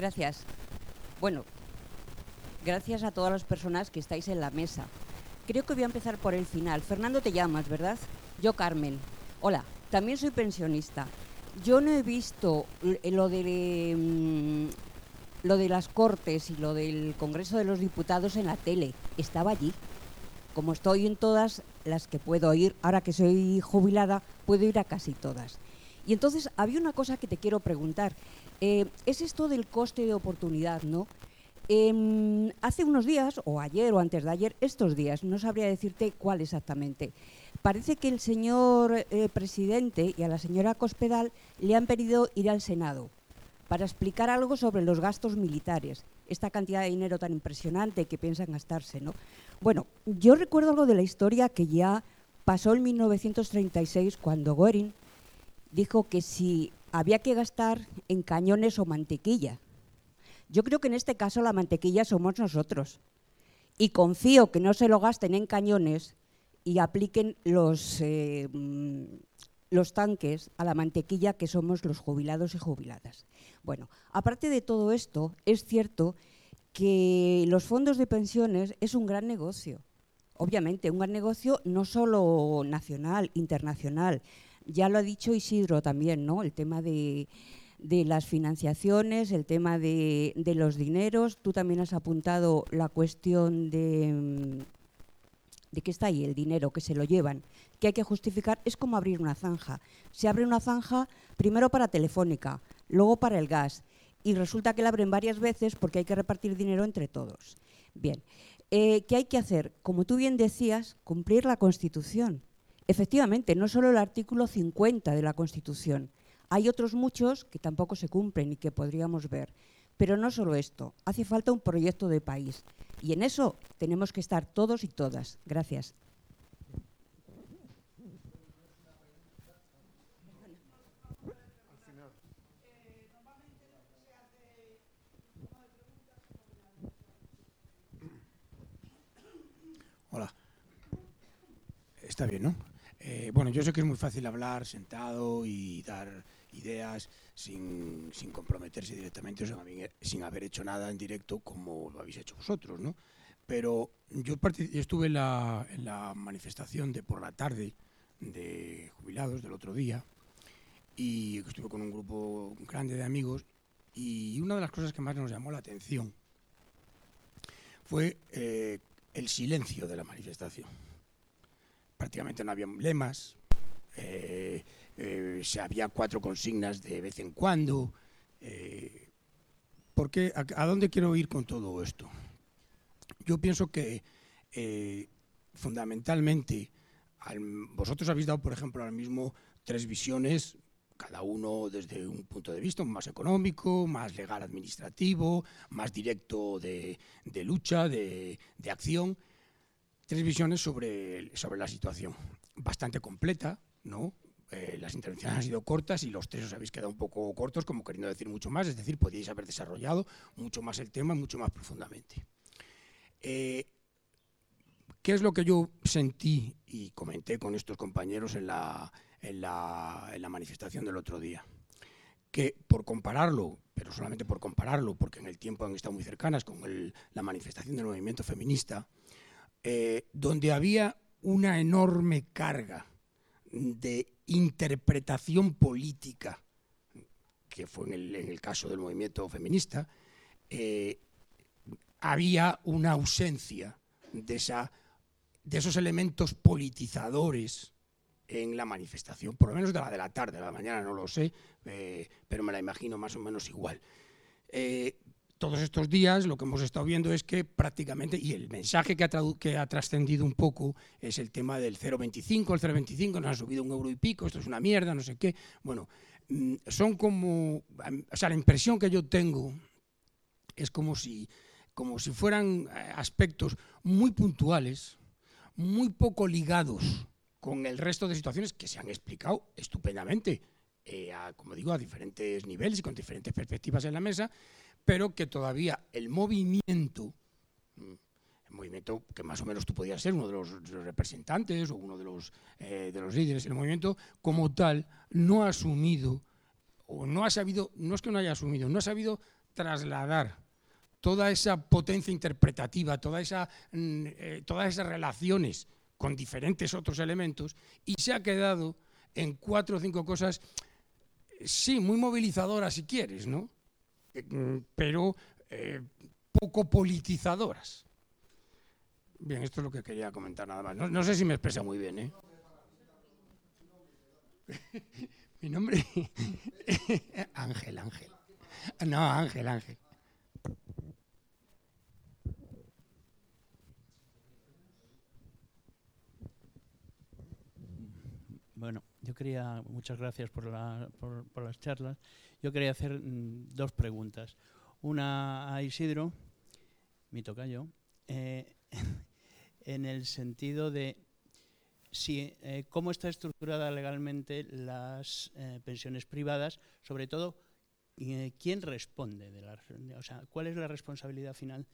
Speaker 4: Gracias. Bueno, gracias a todas las personas que estáis en la mesa. Creo que voy a empezar por el final. Fernando te llamas, ¿verdad? Yo Carmen. Hola, también soy pensionista. Yo no he visto lo de mm, lo de las Cortes y lo del Congreso de los Diputados en la tele. Estaba allí. Como estoy en todas las que puedo ir, ahora que soy jubilada, puedo ir a casi todas. Y entonces había una cosa que te quiero preguntar. Eh, es esto del coste de oportunidad, ¿no? Em, hace unos días, o ayer o antes de ayer, estos días, no sabría decirte cuál exactamente, parece que el señor eh, presidente y a la señora Cospedal le han pedido ir al Senado para explicar algo sobre los gastos militares, esta cantidad de dinero tan impresionante que piensan gastarse. ¿no? Bueno, yo recuerdo algo de la historia que ya pasó en 1936 cuando Goering dijo que si había que gastar en cañones o mantequilla. Yo creo que en este caso la mantequilla somos nosotros. Y confío que no se lo gasten en cañones y apliquen los, eh, los tanques a la mantequilla que somos los jubilados y jubiladas. Bueno, aparte de todo esto, es cierto que los fondos de pensiones es un gran negocio. Obviamente, un gran negocio no solo nacional, internacional. Ya lo ha dicho Isidro también, ¿no? El tema de, las financiaciones, el tema de, de, los dineros. Tú también has apuntado la cuestión de, de que está ahí el dinero, que se lo llevan, que hay que justificar. Es como abrir una zanja. Se abre una zanja primero para Telefónica, luego para el gas. Y resulta que la abren varias veces porque hay que repartir dinero entre todos. Bien, eh, ¿qué hay que hacer? Como tú bien decías, cumplir la Constitución. Efectivamente, no solo el artículo 50 de la Constitución. Hay otros muchos que tampoco se cumplen y que podríamos ver. Pero no solo esto, hace falta un proyecto de país. Y en eso tenemos que estar todos y todas. Gracias.
Speaker 5: Hola. Está bien, ¿no? Eh, bueno, yo sé que es muy fácil hablar sentado y dar ideas sin, comprometerse directamente, o sin, haber hecho nada en directo como lo habéis hecho vosotros, ¿no? Pero yo, estuve en la, en la manifestación de por la tarde de jubilados del otro día y estuve con un grupo grande de amigos y una de las cosas que más nos llamó la atención fue eh, el silencio de la manifestación. Prácticamente no había lemas, eh, eh, se había cuatro consignas de vez en cuando. Eh, porque, a, dónde quiero ir con todo esto? Yo pienso que fundamentalmente vosotros habéis dado, por ejemplo, ahora mismo tres visiones cada uno desde un punto de vista más económico, más legal administrativo, más directo de, lucha, de, acción. Tres visiones sobre, sobre la situación. Bastante completa, ¿no? Eh, las intervenciones han sido cortas y los tres os habéis quedado un poco cortos, como queriendo decir mucho más, es decir, podíais haber desarrollado mucho más el tema, mucho más profundamente. Eh, ¿Qué es lo que yo sentí y comenté con estos compañeros en la, en la, en la manifestación del otro día? Que por compararlo, pero solamente por compararlo, porque en el tiempo han estado muy cercanas con la manifestación del movimiento feminista, eh, donde había una enorme carga de interpretación política, que fue en el, caso del movimiento feminista, eh, había una ausencia de, esa, de esos elementos politizadores en la manifestación, por lo menos de la de la tarde, de la mañana no lo sé, eh, pero me la imagino más o menos igual. Todos estos días lo que hemos estado viendo es que prácticamente, y el mensaje que ha, trascendido un poco es el tema del 0,25, el 0,25 nos ha subido un euro y pico, esto es una mierda, no sé qué. Bueno, mm, son como, o sea, la impresión que yo tengo es como si, como si fueran eh, aspectos muy puntuales, muy poco ligados con el resto de situaciones que se han explicado estupendamente, eh, como digo, a diferentes niveles y con diferentes perspectivas en la mesa, pero que todavía el movimiento, mm, el movimiento que más o menos tú podías ser uno de los, representantes o uno de los, eh, de los líderes del movimiento, como tal, no ha asumido, o no ha sabido, no es que no haya asumido, no ha sabido trasladar toda esa potencia interpretativa, toda esa, mm, eh, todas esas relaciones con diferentes otros elementos y se ha quedado en cuatro o cinco cosas, sí, muy movilizadoras si quieres, ¿no? Mm, pero eh, poco politizadoras. Bien, esto es lo que quería comentar nada más. No, sé si me expresa muy bien, ¿eh? Mi nombre Ángel, Ángel. No, Ángel, Ángel.
Speaker 6: Bueno, yo quería, muchas gracias por, las charlas. Yo quería hacer mm, dos preguntas. Una a Isidro, mi tocayo, eh, en el sentido de si, eh, cómo está estructurada legalmente las eh, pensiones privadas, sobre todo quién responde, de la, o sea, cuál es la responsabilidad final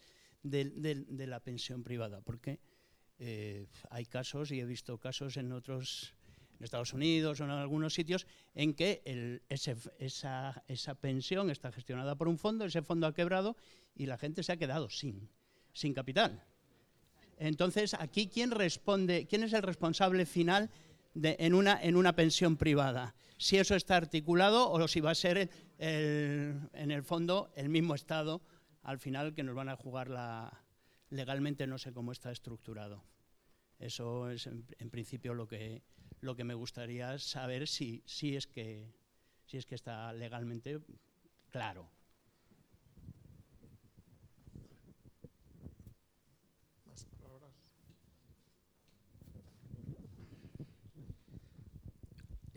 Speaker 6: de, la pensión privada, porque hay casos, y he visto casos en otros en Estados Unidos o en algunos sitios, en que esa, pensión está gestionada por un fondo, ese fondo ha quebrado y la gente se ha quedado sin, sin capital. Entonces, aquí, ¿quién responde, quién es el responsable final de, en, una, en una pensión privada? Si eso está articulado o si va a ser en el fondo el mismo Estado al final que nos van a jugar la, legalmente, no sé cómo está estructurado. Eso es en principio lo que, lo que me gustaría saber si, si, es, que, si es que está legalmente claro.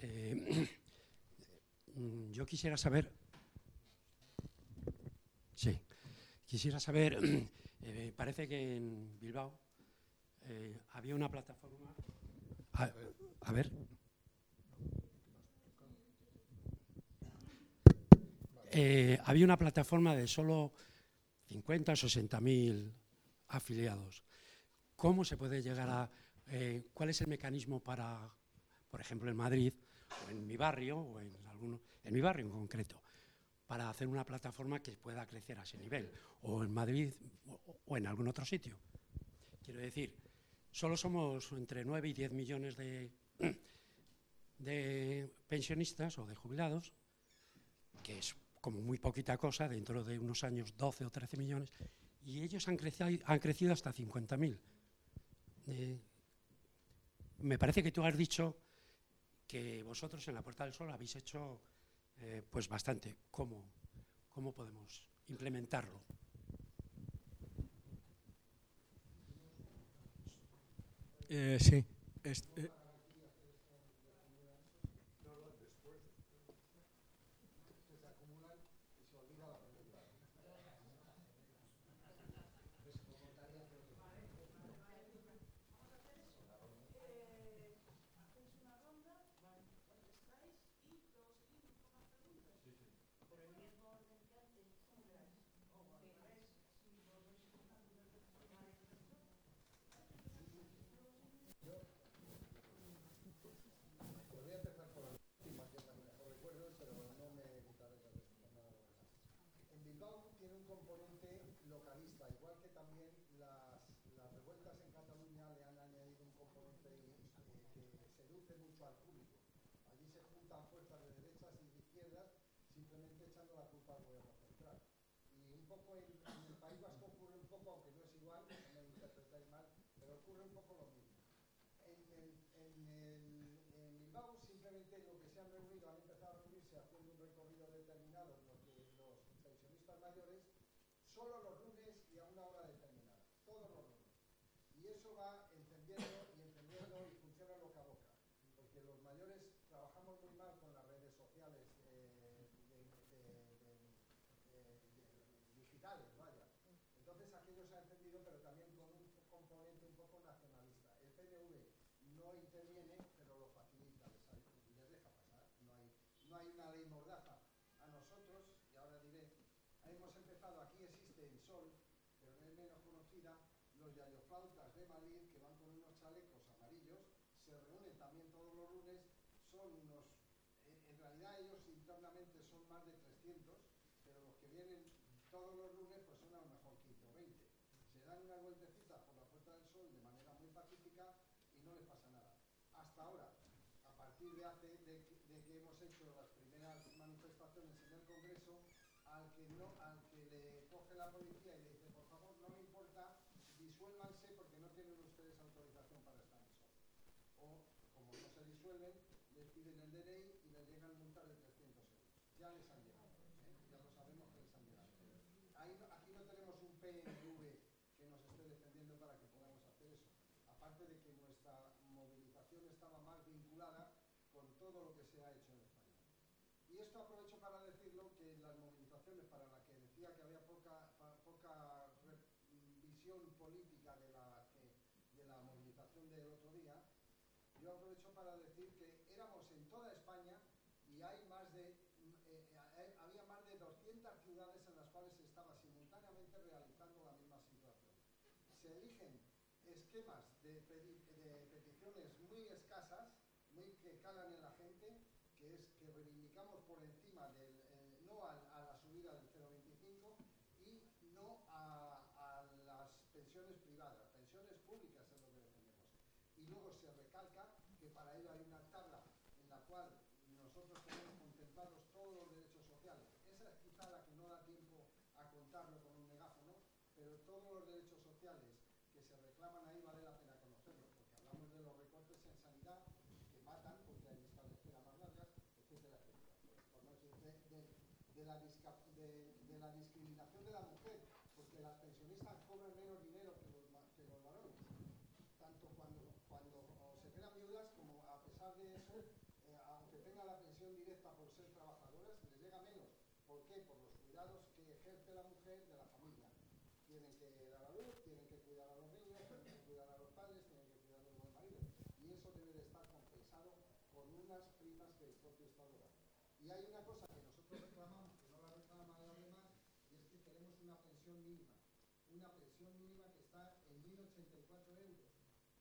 Speaker 7: Eh, yo quisiera saber, sí, quisiera saber, eh, parece que en Bilbao eh, había una plataforma a, ver. Eh, había una plataforma de solo 50 o 60 mil afiliados. ¿Cómo se puede llegar a... Eh, ¿Cuál es el mecanismo para, por ejemplo, en Madrid, o en mi barrio, o en, alguno, en mi barrio en concreto, para hacer una plataforma que pueda crecer a ese nivel, o en Madrid o en algún otro sitio? Quiero decir, solo somos entre 9 y 10 millones de, pensionistas o de jubilados, que es como muy poquita cosa, dentro de unos años 12 o 13 millones, y ellos han crecido, han crecido hasta 50.000. Eh, me parece que tú has dicho que vosotros en la Puerta del Sol habéis hecho eh, pues bastante. ¿Cómo, ¿Cómo podemos implementarlo?
Speaker 5: Eh, sí. Este,
Speaker 8: solo los lunes y a una hora determinada, todos los lunes. Y eso va entendiendo y entendiendo y funciona boca a boca, porque los mayores trabajamos muy mal con las redes sociales eh, digitales, vaya. Entonces aquello se ha entendido, pero también con un componente un poco nacionalista. El PNV no interviene, pero lo facilita, les, les deja pasar. No hay, no hay una ley mordaza. A nosotros, y ahora diré, hemos empezado aquí, existe el Sol, pero es menos conocida, los yayoflautas de Madrid, que van con unos chalecos amarillos, se reúnen también todos los lunes, son unos, en realidad ellos internamente son más de 300, pero los que vienen todos los lunes pues son a lo mejor 15 o 20. Se dan unas vueltecitas por la Puerta del Sol de manera muy pacífica y no les pasa nada. Hasta ahora, a partir de, hace, de, que hemos hecho las primeras manifestaciones en el Congreso, al que, al que le coge la policía y le dice, por favor, no me importa, disuélvanse porque no tienen ustedes autorización para estar en sol. O, como no se disuelven, les piden el DNI y les llegan multas de 300 euros. Ya les han llegado, ¿eh? ya lo sabemos que les han llegado. Ahí aquí no tenemos un PNV que nos esté defendiendo para que podamos hacer eso. Aparte de que nuestra movilización estaba más vinculada con todo lo que se ha hecho en España. Y esto aprovecho para decirlo que las movilizaciones para las que decía que había poca, poca visión política de la, que- de la movilización del otro día, yo aprovecho para decir que éramos en toda España y hay más de, mm, eh, eh, había más de 200 ciudades en las cuales se estaba simultáneamente realizando la misma situación. Se eligen esquemas de, peticiones muy escasas, muy que calan en la gente, que es que reivindicamos por encima del, eh, no a, la subida del 0,25 y no a, a las pensiones privadas, pensiones públicas es lo que defendemos. Y luego se recalca que para ello hay una tabla en la cual nosotros tenemos contemplados todos los derechos sociales. Esa es quizá la que no da tiempo a contarlo con un megáfono, pero todos los derechos sociales reclaman ahí vale la pena conocerlos, porque hablamos de los recortes en sanidad que matan porque hay listas de espera más largas, etcétera, etcétera. Por no decir de, de- de la de- la discriminación de la mujer, porque las pensionistas cobran menos dinero que los, que los varones tanto cuando, cuando se quedan viudas como a pesar de eso, eh, aunque tenga la pensión directa por ser trabajadoras, les llega menos. ¿Por qué? Por los cuidados que ejerce la mujer de la familia. Tienen que dar a luz, tienen que cuidar a los niños, tienen que cuidar a los padres, tienen que cuidar a los buen marido. Y eso debe de estar compensado con unas Y hay una cosa que nosotros reclamamos, que no la reclaman los demás, y es que queremos una pensión mínima. Una pensión mínima que está en 1.084 euros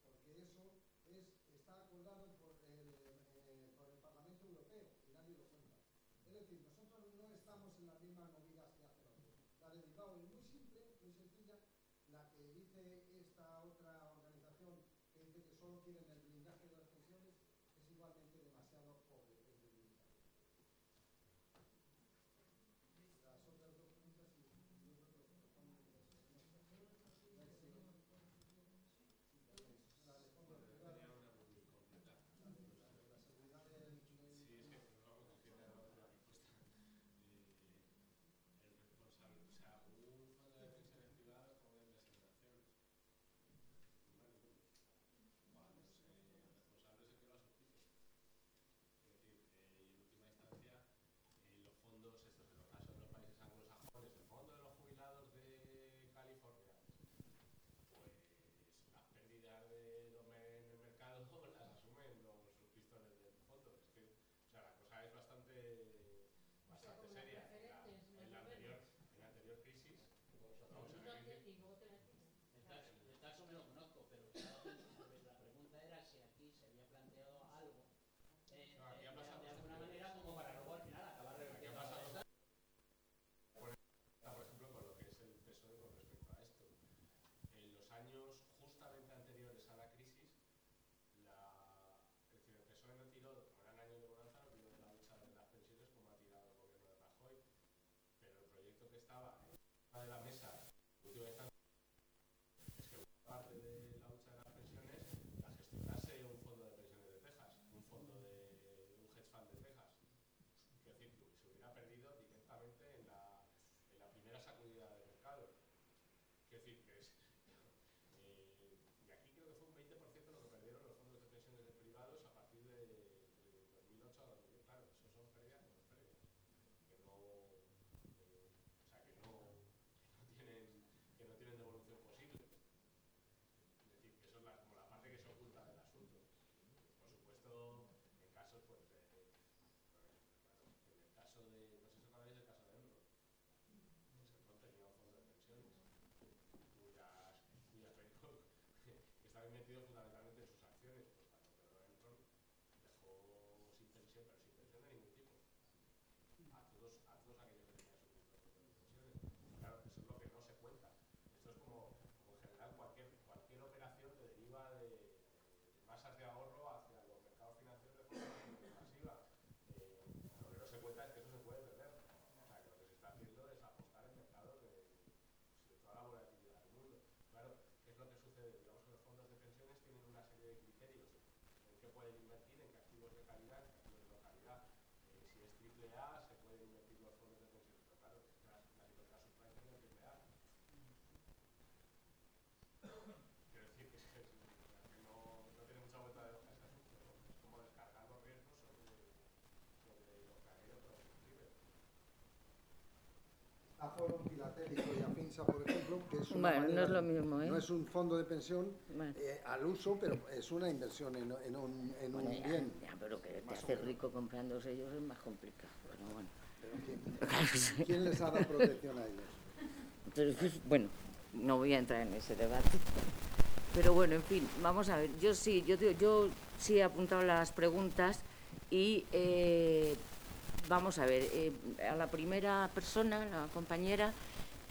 Speaker 8: porque eso es, está acordado por el, eh, por el Parlamento Europeo y nadie lo cuenta. Es decir, nosotros no estamos en las mismas movidas que hacen otros. La de Bilbao es muy simple, muy sencilla. La que dice esta otra organización que dice que solo quieren el
Speaker 3: en el
Speaker 9: caso de,
Speaker 3: pues eso también es el caso de Enron. Pues Enron tenía un fondo de pensiones, cuyas, cuyas que estaban metidos fundamentalmente en sus acciones. Pues cuando quedó Enron, dejó sin pensión, pero sin pensión de ningún tipo. A todos, a todos aquellos que tenían su fondo de pensiones. Claro, casas de ahorro hacia los mercados financieros de forma muy masiva. Eh, lo que no se cuenta es que eso se puede perder. O sea, que lo que se está haciendo es apostar en mercados de, pues, de toda la volatilidad del mundo. Claro, ¿qué es lo que sucede? Digamos que los fondos de pensiones tienen una serie de criterios en qué pueden invertir, en qué activos de calidad, en qué activos de localidad. Eh, si es triple A, se pueden invertir los fondos de pensiones. Pero claro, es que la, la, la subvención es triple A. Quiero decir que, es, que, que no, no, tiene mucha vuelta de hoja ese asunto, ¿no? Es como descargar los riesgos sobre, sobre los que han ido todos los libres.
Speaker 8: A Foro Filatélico y a Finsa, por ejemplo, que es una
Speaker 2: Bueno, no es lo mismo, ¿eh?
Speaker 8: No es un fondo de pensión
Speaker 2: Bueno.
Speaker 8: eh, al uso, pero es una inversión en, en un, en un
Speaker 2: ya,
Speaker 8: bien.
Speaker 2: ya, pero que te hace rico comprándose ellos es más complicado. Bueno, bueno.
Speaker 8: Pero ¿quién, quién les ha dado protección a ellos?
Speaker 2: Entonces, bueno, no voy a entrar en ese debate. Pero bueno, en fin, vamos a ver. Yo sí, yo, yo sí he apuntado las preguntas y eh, vamos a ver. eh, a la primera persona, la compañera,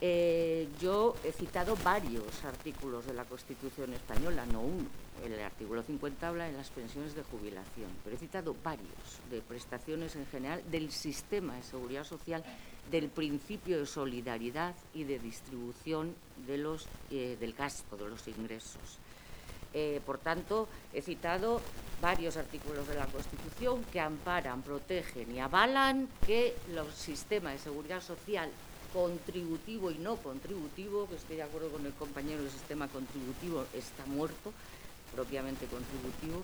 Speaker 2: eh, yo he citado varios artículos de la Constitución española, no uno. El artículo 50 habla de las pensiones de jubilación, pero he citado varios de prestaciones en general del sistema de seguridad social, del principio de solidaridad y de distribución de los, eh, del gasto, de los ingresos. Eh, por tanto, he citado varios artículos de la Constitución que amparan, protegen y avalan que los sistemas de seguridad social contributivo y no contributivo, que estoy de acuerdo con el compañero, el sistema contributivo está muerto, propiamente contributivo,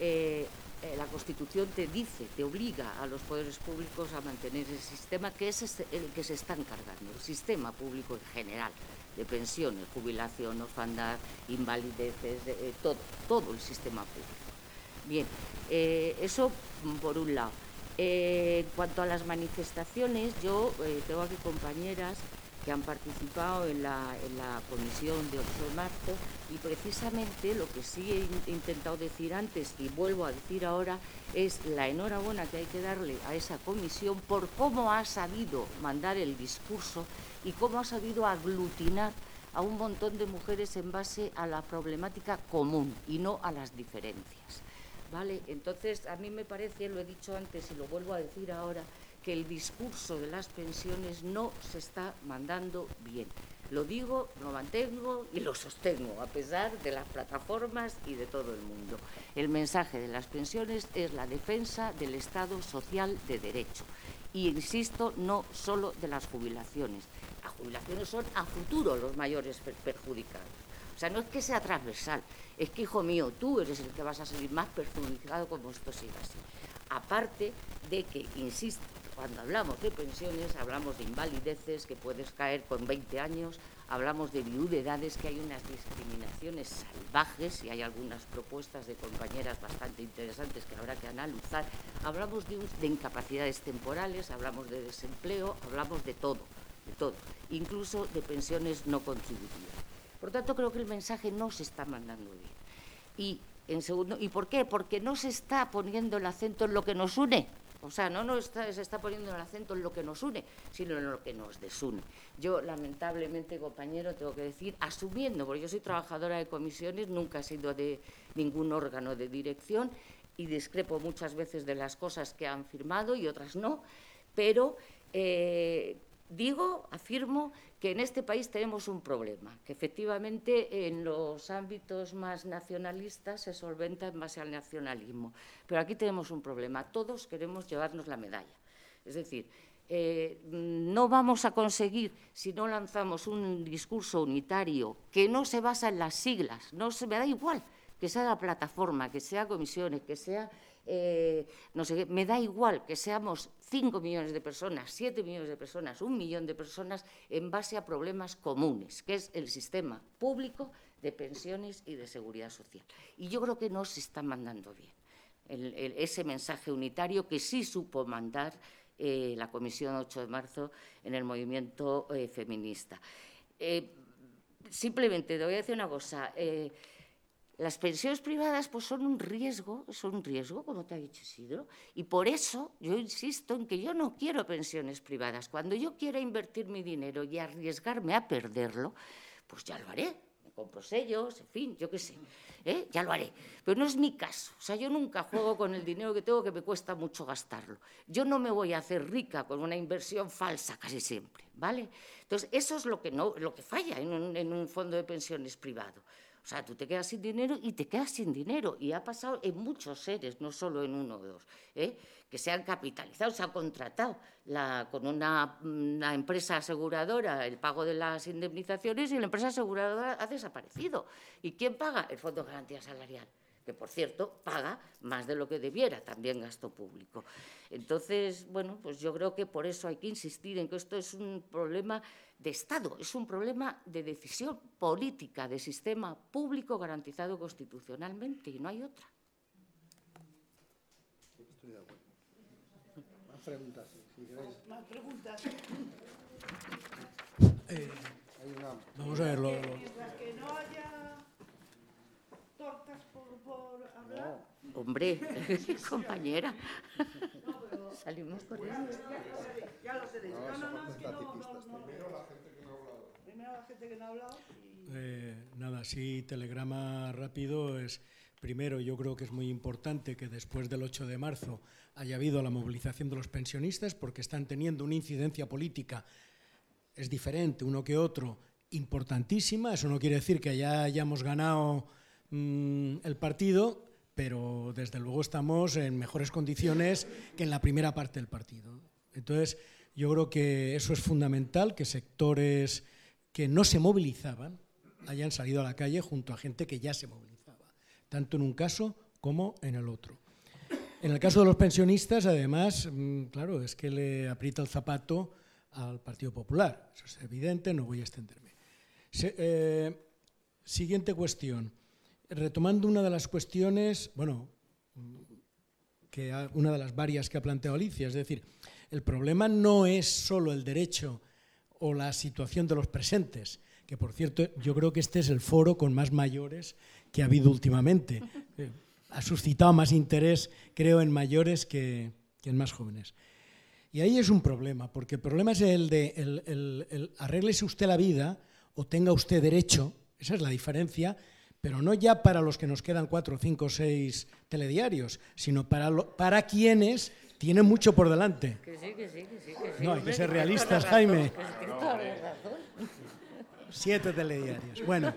Speaker 2: eh, eh, la Constitución te dice, te obliga a los poderes públicos a mantener ese sistema que es el que se está encargando, el sistema público en general, de pensiones, jubilación, orfandad, invalideces, de- eh, todo, todo el sistema público. Bien, eh, eso por un lado. Eh, en cuanto a las manifestaciones, yo tengo aquí compañeras que han participado en la, en la comisión de 8 de marzo y precisamente lo que sí he in- intentado decir antes y vuelvo a decir ahora es la enhorabuena que hay que darle a esa comisión por cómo ha sabido mandar el discurso y cómo ha sabido aglutinar a un montón de mujeres en base a la problemática común y no a las diferencias. ¿Vale? Entonces, a mí me parece, lo he dicho antes y lo vuelvo a decir ahora, que el discurso de las pensiones no se está mandando bien. Lo digo, lo mantengo y lo sostengo, a pesar de las plataformas y de todo el mundo. El mensaje de las pensiones es la defensa del Estado social de derecho. Y insisto, no solo de las jubilaciones. Jubilaciones son a futuro los mayores per- perjudicados. O sea, no es que sea transversal, es que, hijo mío, tú eres el que vas a salir más perjudicado como esto siga así. Aparte de que, insisto, cuando hablamos de pensiones, hablamos de invalideces que puedes caer con 20 años, hablamos de viudedades, que hay unas discriminaciones salvajes y hay algunas propuestas de compañeras bastante interesantes que habrá que analizar, hablamos de incapacidades temporales, hablamos de desempleo, hablamos de todo, de todo, incluso de pensiones no contributivas. Por tanto, creo que el mensaje no se está mandando bien. Y, en segundo, ¿y por qué? Porque no se está poniendo el acento en lo que nos une. O sea, no nos está- se está poniendo el acento en lo que nos une, sino en lo que nos desune. Yo, lamentablemente, compañero, tengo que decir, asumiendo, porque yo soy trabajadora de comisiones, nunca he sido de ningún órgano de dirección y discrepo muchas veces de las cosas que han firmado y otras no, pero eh, digo, afirmo que en este país tenemos un problema, que efectivamente en los ámbitos más nacionalistas se solventa en base al nacionalismo. Pero aquí tenemos un problema, todos queremos llevarnos la medalla. Es decir, eh, no vamos a conseguir si no lanzamos un discurso unitario que no se basa en las siglas, no se me da igual que sea la plataforma, que sea comisiones, que sea eh, no sé qué, me da igual que seamos 5 millones de personas, 7 millones de personas, un millón de personas en base a problemas comunes, que es el sistema público de pensiones y de seguridad social. Y yo creo que no se está mandando bien ese mensaje unitario que sí supo mandar eh, la Comisión 8 de marzo en el movimiento eh, feminista. Simplemente te voy a decir una cosa. Las pensiones privadas pues son un riesgo, son un riesgo, como te ha dicho Isidro, y por eso yo insisto en que yo no quiero pensiones privadas. Cuando yo quiera invertir mi dinero y arriesgarme a perderlo, pues ya lo haré, compro sellos, en fin, yo qué sé, ¿eh? ya lo haré. Pero no es mi caso. O sea, yo nunca juego con el dinero que tengo que me cuesta mucho gastarlo. Yo no me voy a hacer rica con una inversión falsa casi siempre, ¿vale? Entonces, eso es lo que, no, lo que falla en un, en un fondo de pensiones privado. O sea, tú te quedas sin dinero y te quedas sin dinero. Y ha pasado en muchos seres, no solo en uno o dos, ¿eh? que se han capitalizado, se han contratado con una, una, empresa aseguradora el pago de las indemnizaciones y la empresa aseguradora ha desaparecido. ¿Y quién paga? El Fondo de Garantía Salarial que por cierto paga más de lo que debiera, también gasto público. Entonces, bueno, pues yo creo que por eso hay que insistir en que esto es un problema de Estado, es un problema de decisión política, de sistema público garantizado constitucionalmente, y no hay otra.
Speaker 8: Estoy de acuerdo. Más preguntas, si queréis.
Speaker 1: Más preguntas.
Speaker 10: Eh,
Speaker 8: Hay una.
Speaker 10: vamos a verlo.
Speaker 1: Mientras que no haya tortas por, por hablar.
Speaker 2: Hombre, compañera, salimos corriendo.
Speaker 1: Ya lo tenéis.
Speaker 8: No,
Speaker 1: que no, no. Primero la gente que no ha hablado. Primero la gente que no ha hablado.
Speaker 10: nada, sí, telegrama rápido es, primero, yo creo que es muy importante que después del 8 de marzo haya habido la movilización de los pensionistas porque están teniendo una incidencia política, es diferente uno que otro, importantísima. Eso no quiere decir que ya hayamos ganado mm, el partido, pero desde luego estamos en mejores condiciones que en la primera parte del partido. Entonces, yo creo que eso es fundamental, que sectores que no se movilizaban hayan salido a la calle junto a gente que ya se movilizaba, tanto en un caso como en el otro. En el caso de los pensionistas, además, mm, claro, es que le aprieta el zapato al Partido Popular. Eso es evidente, no voy a extenderme. Eh, siguiente cuestión. Retomando una de las cuestiones, bueno, que ha- una de las varias que ha planteado Alicia, es decir, el problema no es solo el derecho o la situación de los presentes, que por cierto yo creo que este es el foro con más mayores que ha habido últimamente. Ha suscitado más interés, creo, en mayores que, que en más jóvenes. Y ahí es un problema, porque el problema es el de el, el- el arréglese usted la vida o tenga usted derecho, esa es la diferencia, pero no ya para los que nos quedan cuatro, cinco, seis telediarios, sino para, lo- para quienes tienen mucho por delante.
Speaker 2: Que sí, que sí, que sí. Que sí
Speaker 10: No, hay que ser realistas, Jaime. Siete telediarios. Bueno,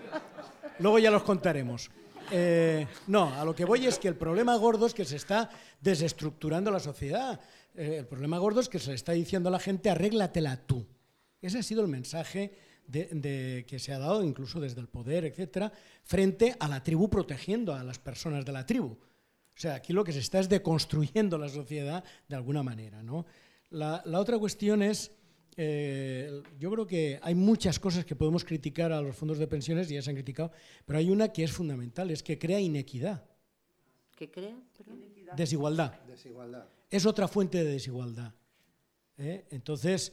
Speaker 10: luego ya los contaremos. Eh, no, a lo que voy es que el problema gordo es que se está desestructurando la sociedad. Eh, el problema gordo es que se le está diciendo a la gente, arréglatela tú. Ese ha sido el mensaje de- de- que se ha dado, incluso desde el poder, etcétera, frente a la tribu protegiendo a las personas de la tribu. O sea, aquí lo que se está es deconstruyendo la sociedad de alguna manera. ¿no? La, la otra cuestión es, eh, yo creo que hay muchas cosas que podemos criticar a los fondos de pensiones, y ya se han criticado, pero hay una que es fundamental, es que crea inequidad,
Speaker 2: ¿Qué crea? Perdón.
Speaker 10: desigualdad.
Speaker 8: Desigualdad.
Speaker 10: Es otra fuente de desigualdad. ¿Eh? Entonces,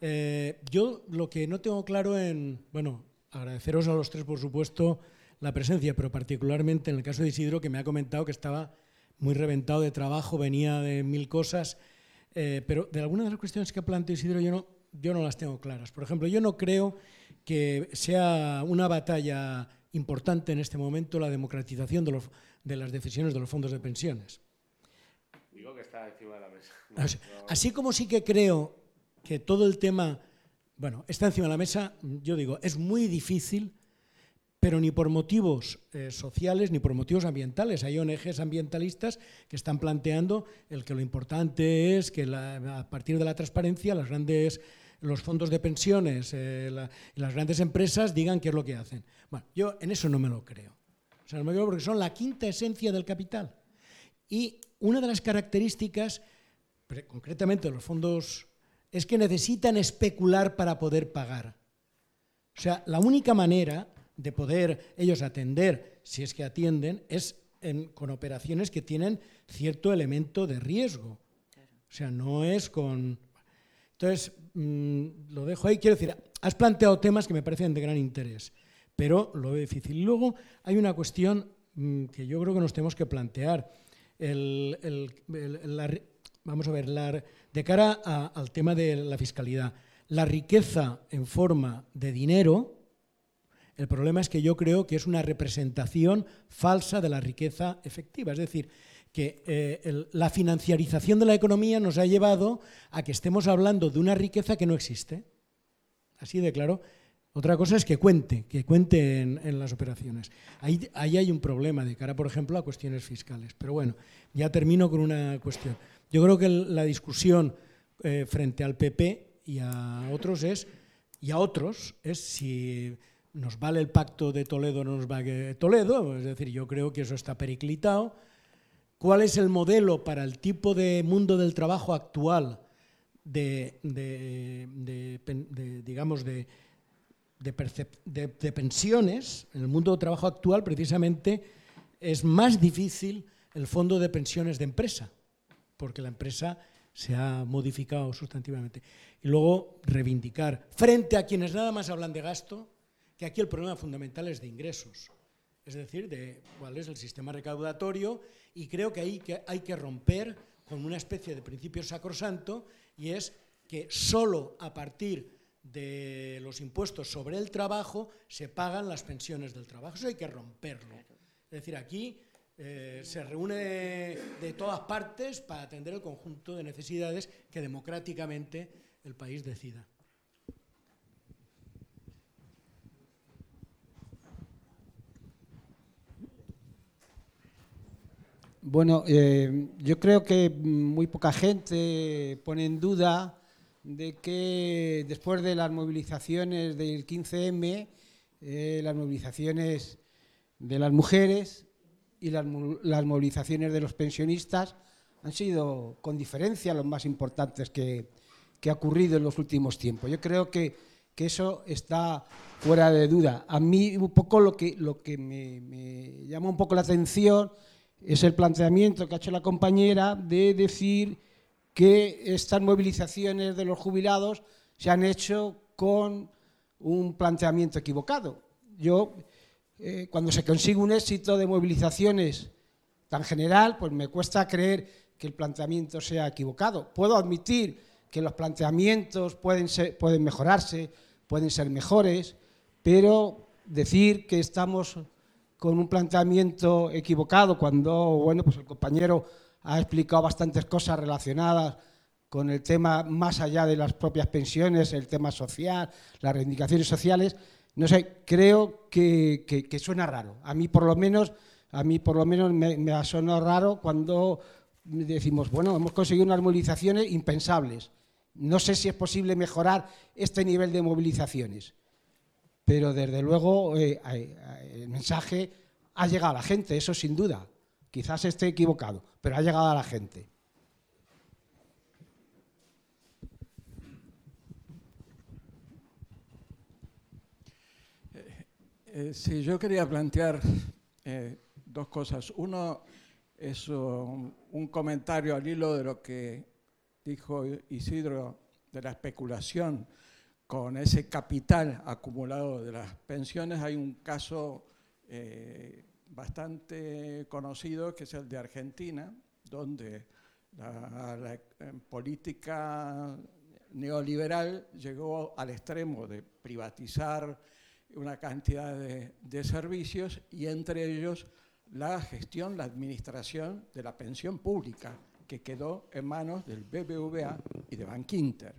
Speaker 10: eh, yo lo que no tengo claro en, bueno, agradeceros a los tres, por supuesto, la presencia, pero particularmente en el caso de Isidro, que me ha comentado que estaba muy reventado de trabajo, venía de mil cosas, eh, pero de algunas de las cuestiones que ha planteado Isidro yo no, yo no las tengo claras. Por ejemplo, yo no creo que sea una batalla importante en este momento la democratización de, los- de las decisiones de los fondos de pensiones.
Speaker 3: Digo que está encima de la mesa.
Speaker 10: Así como sí que creo que todo el tema, bueno, está encima de la mesa, yo digo, es muy difícil, pero ni por motivos eh, sociales ni por motivos ambientales. Hay ONGs ambientalistas que están planteando el que lo importante es que a partir de la transparencia las grandes los fondos de pensiones, eh, las grandes empresas digan qué es lo que hacen. Bueno, yo en eso no me lo creo. O sea, no me creo porque son la quinta esencia del capital. Y una de las características, concretamente los fondos, es que necesitan especular para poder pagar. O sea, la única manera de poder ellos atender, si es que atienden, es en- con operaciones que tienen cierto elemento de riesgo. O sea, no es con... Entonces, mm, lo dejo ahí. Quiero decir, has planteado temas que me parecen de gran interés, pero lo veo difícil. Luego hay una cuestión mm, que yo creo que nos tenemos que plantear. El- el- el- la vamos a ver, la- de cara a- al tema de la fiscalidad, la riqueza en forma de dinero, El problema es que yo creo que es una representación falsa de la riqueza efectiva. Es decir, que eh, la financiarización de la economía nos ha llevado a que estemos hablando de una riqueza que no existe. Así de claro. Otra cosa es que cuente, que cuente en, las operaciones. Ahí hay un problema de cara, por ejemplo, a cuestiones fiscales. Pero bueno, ya termino con una cuestión. Yo creo que la discusión eh, frente al PP y a otros es y a otros es si nos vale el pacto de Toledo o no nos vale Toledo. Es decir, yo creo que eso está periclitado. ¿Cuál es el modelo para el tipo de mundo del trabajo actual de, digamos, de- de pensiones? En el mundo del trabajo actual, precisamente, es más difícil el fondo de pensiones de empresa, porque la empresa se ha modificado sustantivamente. Y luego reivindicar, frente a quienes nada más hablan de gasto, que aquí el problema fundamental es de ingresos, es decir, de cuál es el sistema recaudatorio, y creo que ahí que hay que romper con una especie de principio sacrosanto, y es que solo a partir de los impuestos sobre el trabajo se pagan las pensiones del trabajo. Eso hay que romperlo. Es decir, aquí eh, se reúne de, todas partes para atender el conjunto de necesidades que democráticamente el país decida.
Speaker 11: Bueno, eh, yo creo que muy poca gente pone en duda de que después de las movilizaciones del 15M, eh, las movilizaciones de las mujeres y las, las movilizaciones de los pensionistas han sido con diferencia los más importantes que, que ha ocurrido en los últimos tiempos. Yo creo que, que eso está fuera de duda. A mí un poco lo que, lo que me, me llama un poco la atención es el planteamiento que ha hecho la compañera de decir que estas movilizaciones de los jubilados se han hecho con un planteamiento equivocado. Yo, eh, cuando se consigue un éxito de movilizaciones tan general, pues me cuesta creer que el planteamiento sea equivocado. Puedo admitir que los planteamientos pueden, ser- pueden mejorarse, pueden ser mejores, pero decir que estamos con un planteamiento equivocado cuando bueno, pues el compañero ha explicado bastantes cosas relacionadas con el tema más allá de las propias pensiones, el tema social, las reivindicaciones sociales, no sé, creo que, suena raro. A mí por lo menos, a mí por lo menos me, me ha sonado raro cuando decimos, bueno, hemos conseguido unas movilizaciones impensables. No sé si es posible mejorar este nivel de movilizaciones pero desde luego eh, eh, el mensaje ha llegado a la gente, eso sin duda. Quizás esté equivocado, pero ha llegado a la gente.
Speaker 12: Eh, sí, yo quería plantear eh, dos cosas. Uno es un, comentario al hilo de lo que dijo Isidro de la especulación con ese capital acumulado de las pensiones. Hay un caso eh, bastante conocido que es el de Argentina, donde la, política neoliberal llegó al extremo de privatizar una cantidad de, servicios y entre ellos la gestión, la administración de la pensión pública, que quedó en manos del BBVA y de Bankinter,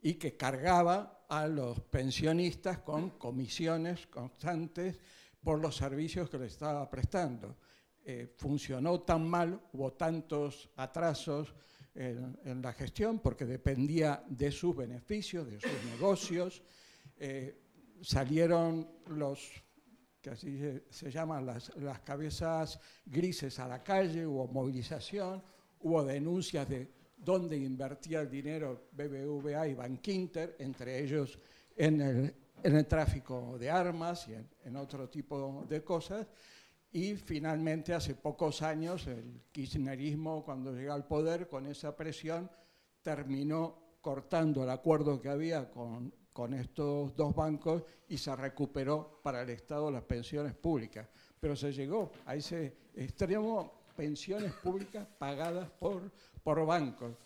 Speaker 12: y que cargaba a los pensionistas con comisiones constantes por los servicios que le estaba prestando. Eh, funcionó tan mal, hubo tantos atrasos en, en, la gestión porque dependía de sus beneficios, de sus negocios. Eh, salieron los, que así se, llaman, las, las, cabezas grises a la calle, hubo movilización, hubo denuncias de dónde invertía el dinero BBVA y Bankinter, entre ellos en el, en el tráfico de armas y en, en, otro tipo de cosas. Y finalmente, hace pocos años, el kirchnerismo, cuando llegó al poder, con esa presión, terminó cortando el acuerdo que había con, con estos dos bancos y se recuperó para el Estado las pensiones públicas. Pero se llegó a ese extremo, pensiones públicas pagadas por, por bancos,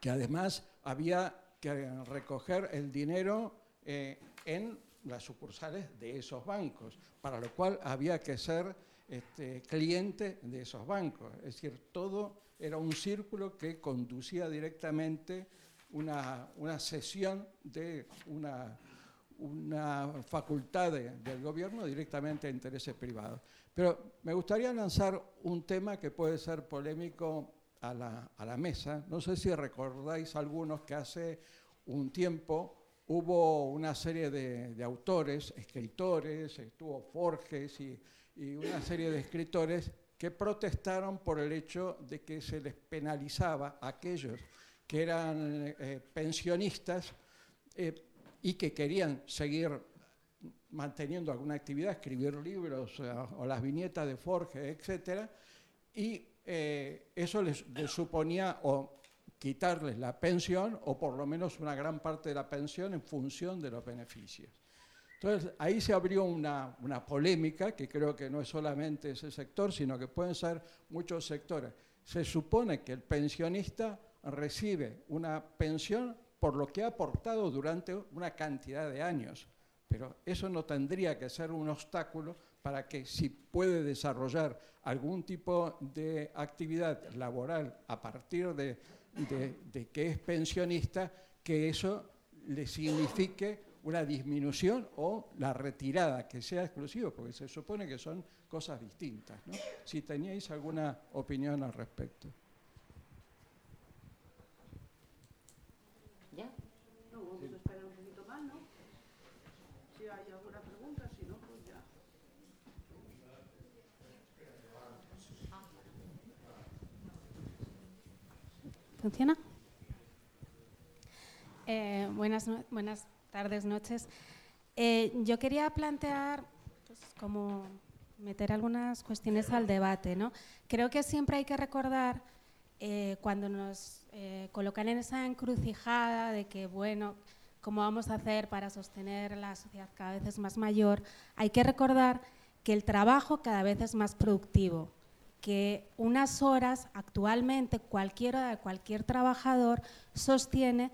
Speaker 12: que además había que recoger el dinero eh, en las sucursales de esos bancos, para lo cual había que ser este, cliente de esos bancos. Es decir, todo era un círculo que conducía directamente una, una sesión de una, una facultad de- del gobierno directamente a intereses privados. Pero me gustaría lanzar un tema que puede ser polémico a la, a la mesa. No sé si recordáis algunos que hace un tiempo hubo una serie de, de autores, escritores, estuvo Forges y, y una serie de escritores que protestaron por el hecho de que se les penalizaba a aquellos que eran eh, pensionistas eh, y que querían seguir manteniendo alguna actividad, escribir libros eh, o las viñetas de Forge, etcétera, y eh, eso les, les suponía o quitarles la pensión o por lo menos una gran parte de la pensión en función de los beneficios. Entonces, ahí se abrió una, una polémica que creo que no es solamente ese sector, sino que pueden ser muchos sectores. Se supone que el pensionista recibe una pensión por lo que ha aportado durante una cantidad de años, pero eso no tendría que ser un obstáculo para que si puede desarrollar algún tipo de actividad laboral a partir de, de- que es pensionista, que eso le signifique una disminución o la retirada, que sea exclusivo, porque se supone que son cosas distintas. Si teníais alguna opinión al respecto.
Speaker 2: ¿Ya?
Speaker 1: No, vamos a esperar un poquito más, ¿no? Si hay alguna pregunta, si no, pues ya.
Speaker 13: ¿Funciona? Eh, buenas, tardes, noches. Eh, yo quería plantear, pues, como meter algunas cuestiones al debate. ¿no? Creo que siempre hay que recordar, eh, cuando nos colocan en esa encrucijada de que, bueno, ¿cómo vamos a hacer para sostener la sociedad cada vez es más mayor? Hay que recordar que el trabajo cada vez es más productivo, que unas horas actualmente cualquier hora de cualquier trabajador sostiene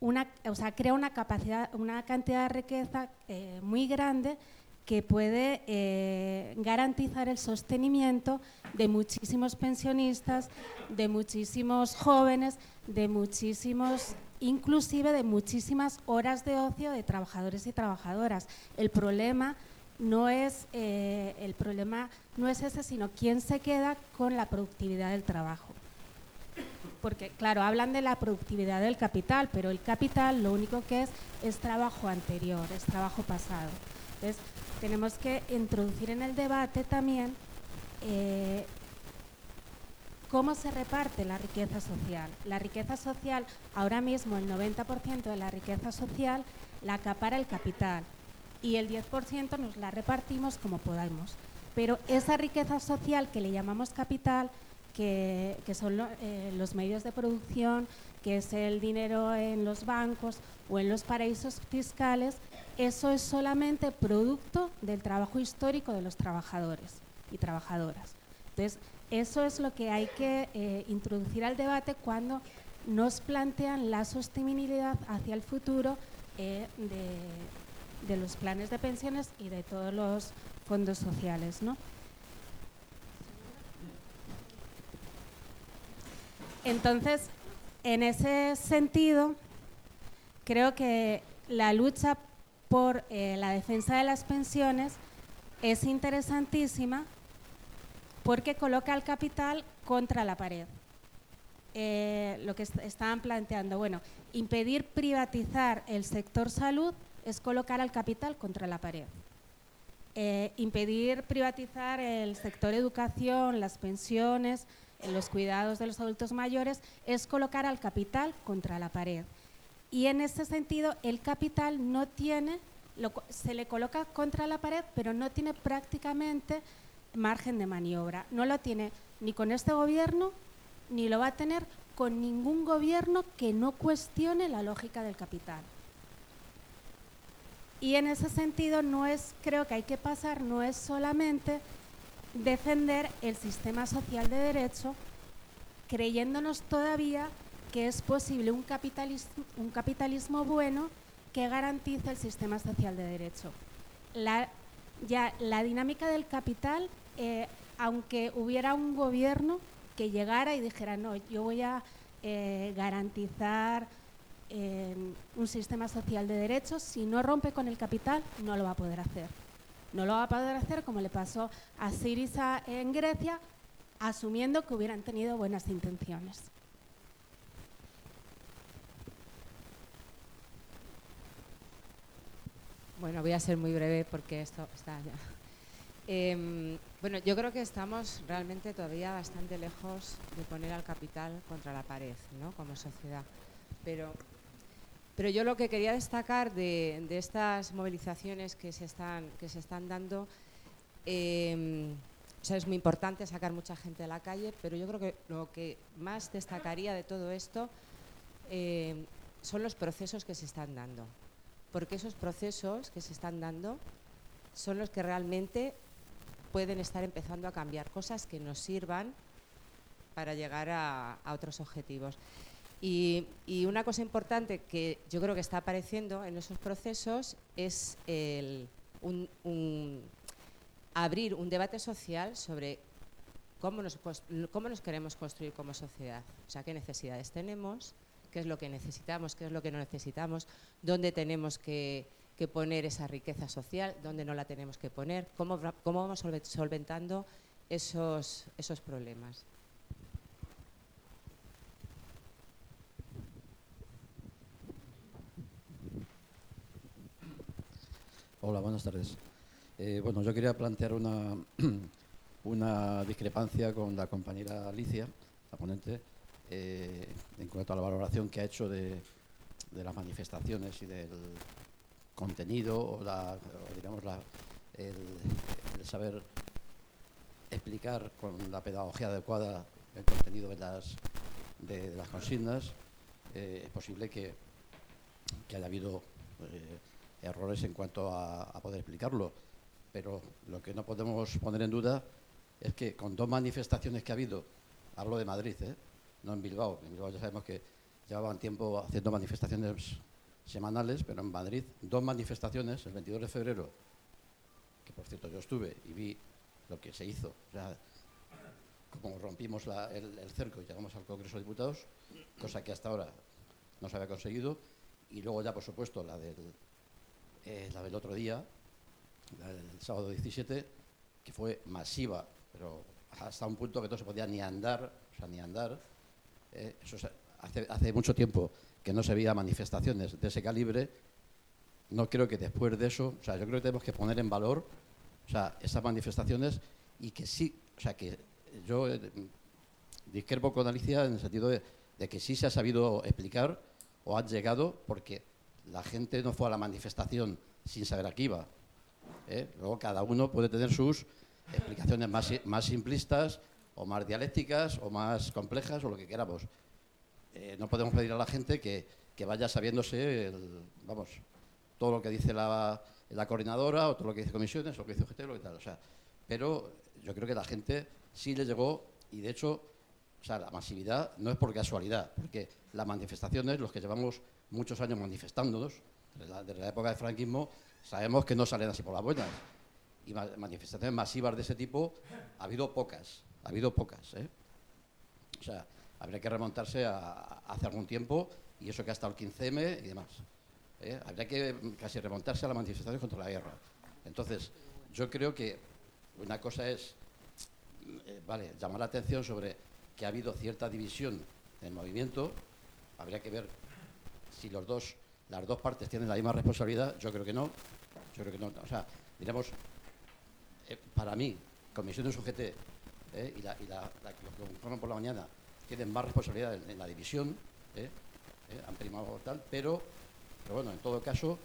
Speaker 13: una, o sea, crea una capacidad, una cantidad de riqueza eh, muy grande que puede eh, garantizar el sostenimiento de muchísimos pensionistas, de muchísimos jóvenes, de muchísimos, inclusive de muchísimas horas de ocio de trabajadores y trabajadoras. El problema no es eh, el problema no es ese, sino quién se queda con la productividad del trabajo. Porque, claro, hablan de la productividad del capital, pero el capital lo único que es es trabajo anterior, es trabajo pasado. Entonces, tenemos que introducir en el debate también eh, cómo se reparte la riqueza social. La riqueza social, ahora mismo el 90% de la riqueza social la acapara el capital y el 10% nos la repartimos como podamos. Pero esa riqueza social que le llamamos capital, que, que son eh, los medios de producción, que es el dinero en los bancos o en los paraísos fiscales, eso es solamente producto del trabajo histórico de los trabajadores y trabajadoras. Entonces, eso es lo que hay que eh, introducir al debate cuando nos plantean la sostenibilidad hacia el futuro eh, de, de los planes de pensiones y de todos los fondos sociales. ¿no? Entonces, en ese sentido, creo que la lucha por eh, la defensa de las pensiones es interesantísima porque coloca al capital contra la pared. Eh, lo que est- estaban planteando, bueno, impedir privatizar el sector salud es colocar al capital contra la pared. Eh, impedir privatizar el sector educación, las pensiones, los cuidados de los adultos mayores es colocar al capital contra la pared. Y en ese sentido, el capital no tiene, se le coloca contra la pared, pero no tiene prácticamente margen de maniobra. No lo tiene ni con este gobierno, ni lo va a tener con ningún gobierno que no cuestione la lógica del capital. Y en ese sentido, no es, creo que hay que pasar, no es solamente defender el sistema social de derecho, creyéndonos todavía que es posible un capitalismo, un capitalismo bueno que garantice el sistema social de derecho. La, ya la dinámica del capital, eh, aunque hubiera un gobierno que llegara y dijera, no, yo voy a eh, garantizar eh, un sistema social de derechos, si no rompe con el capital, no lo va a poder hacer. No lo va a poder hacer como le pasó a Siriza en Grecia, asumiendo que hubieran tenido buenas intenciones.
Speaker 14: Bueno, voy a ser muy breve porque esto está ya. Em, bueno, yo creo que estamos realmente todavía bastante lejos de poner al capital contra la pared, ¿no? Como sociedad. Pero, pero yo lo que quería destacar de, estas movilizaciones que se están, que se están dando, em, o sea, es muy importante sacar mucha gente a la calle, pero yo creo que lo que más destacaría de todo esto em, son los procesos que se están dando porque esos procesos que se están dando son los que realmente pueden estar empezando a cambiar cosas que nos sirvan para llegar a, otros objetivos. Y, una cosa importante que yo creo que está apareciendo en esos procesos es el, abrir un debate social sobre cómo nos, cómo nos queremos construir como sociedad, o sea, qué necesidades tenemos, qué es lo que necesitamos, qué es lo que no necesitamos, dónde tenemos que, poner esa riqueza social, dónde no la tenemos que poner, cómo, cómo vamos solventando esos, esos problemas.
Speaker 15: Hola, buenas tardes. Eh, bueno, yo quería plantear una, una discrepancia con la compañera Alicia, la ponente, eh, en cuanto a la valoración que ha hecho de, las manifestaciones y del contenido o, la, digamos el, saber explicar con la pedagogía adecuada el contenido de las, de, las consignas, eh, es posible que, haya habido errores en cuanto a, poder explicarlo. Pero lo que no podemos poner en duda es que con dos manifestaciones que ha habido, hablo de Madrid, ¿eh? no en Bilbao. En Bilbao ya sabemos que llevaban tiempo haciendo manifestaciones semanales, pero en Madrid dos manifestaciones, el 22 de febrero, que por cierto yo estuve y vi lo que se hizo, como rompimos el, cerco y llegamos al Congreso de Diputados, cosa que hasta ahora no se había conseguido, y luego ya por supuesto la del, eh, la del otro día, la del sábado 17, que fue masiva, pero hasta un punto que no se podía ni andar, o sea, ni andar, eh, hace, mucho tiempo que no se veía manifestaciones de ese calibre, no creo que después de eso, o sea, yo creo que tenemos que poner en valor, o sea, esas manifestaciones y que sí, o sea, que yo eh, discrepo con Alicia en el sentido de, que sí se ha sabido explicar o ha llegado porque la gente no fue a la manifestación sin saber a qué iba. ¿eh? Luego cada uno puede tener sus explicaciones más, más simplistas o más dialécticas o más complejas o lo que queramos. Eh, no podemos pedir a la gente que, vaya sabiéndose, vamos, todo lo que dice la, coordinadora o todo lo que dice comisiones o lo que dice UGT, lo que tal. O sea, pero yo creo que la gente sí le llegó y de hecho, o sea, la masividad no es por casualidad, porque las manifestaciones, los que llevamos muchos años manifestándonos, desde la, época del franquismo, sabemos que no salen así por las buenas. Y manifestaciones masivas de ese tipo ha habido pocas ha habido pocas. ¿eh? O sea, habría que remontarse a, hace algún tiempo y eso que ha estado el 15M y demás. ¿eh? Habría que casi remontarse a la manifestación contra la guerra. Entonces, yo creo que una cosa es, eh, vale, llamar la atención sobre que ha habido cierta división en el movimiento. Habría que ver si los dos, las dos partes tienen la misma responsabilidad. Yo creo que no. Yo creo que no. O sea, diremos, para mí, Comisión de UGT ¿eh? y, la, y los que por la mañana tienen más responsabilidad en, la división, ¿eh? ¿Eh? han primado tal, pero, pero bueno, en todo caso,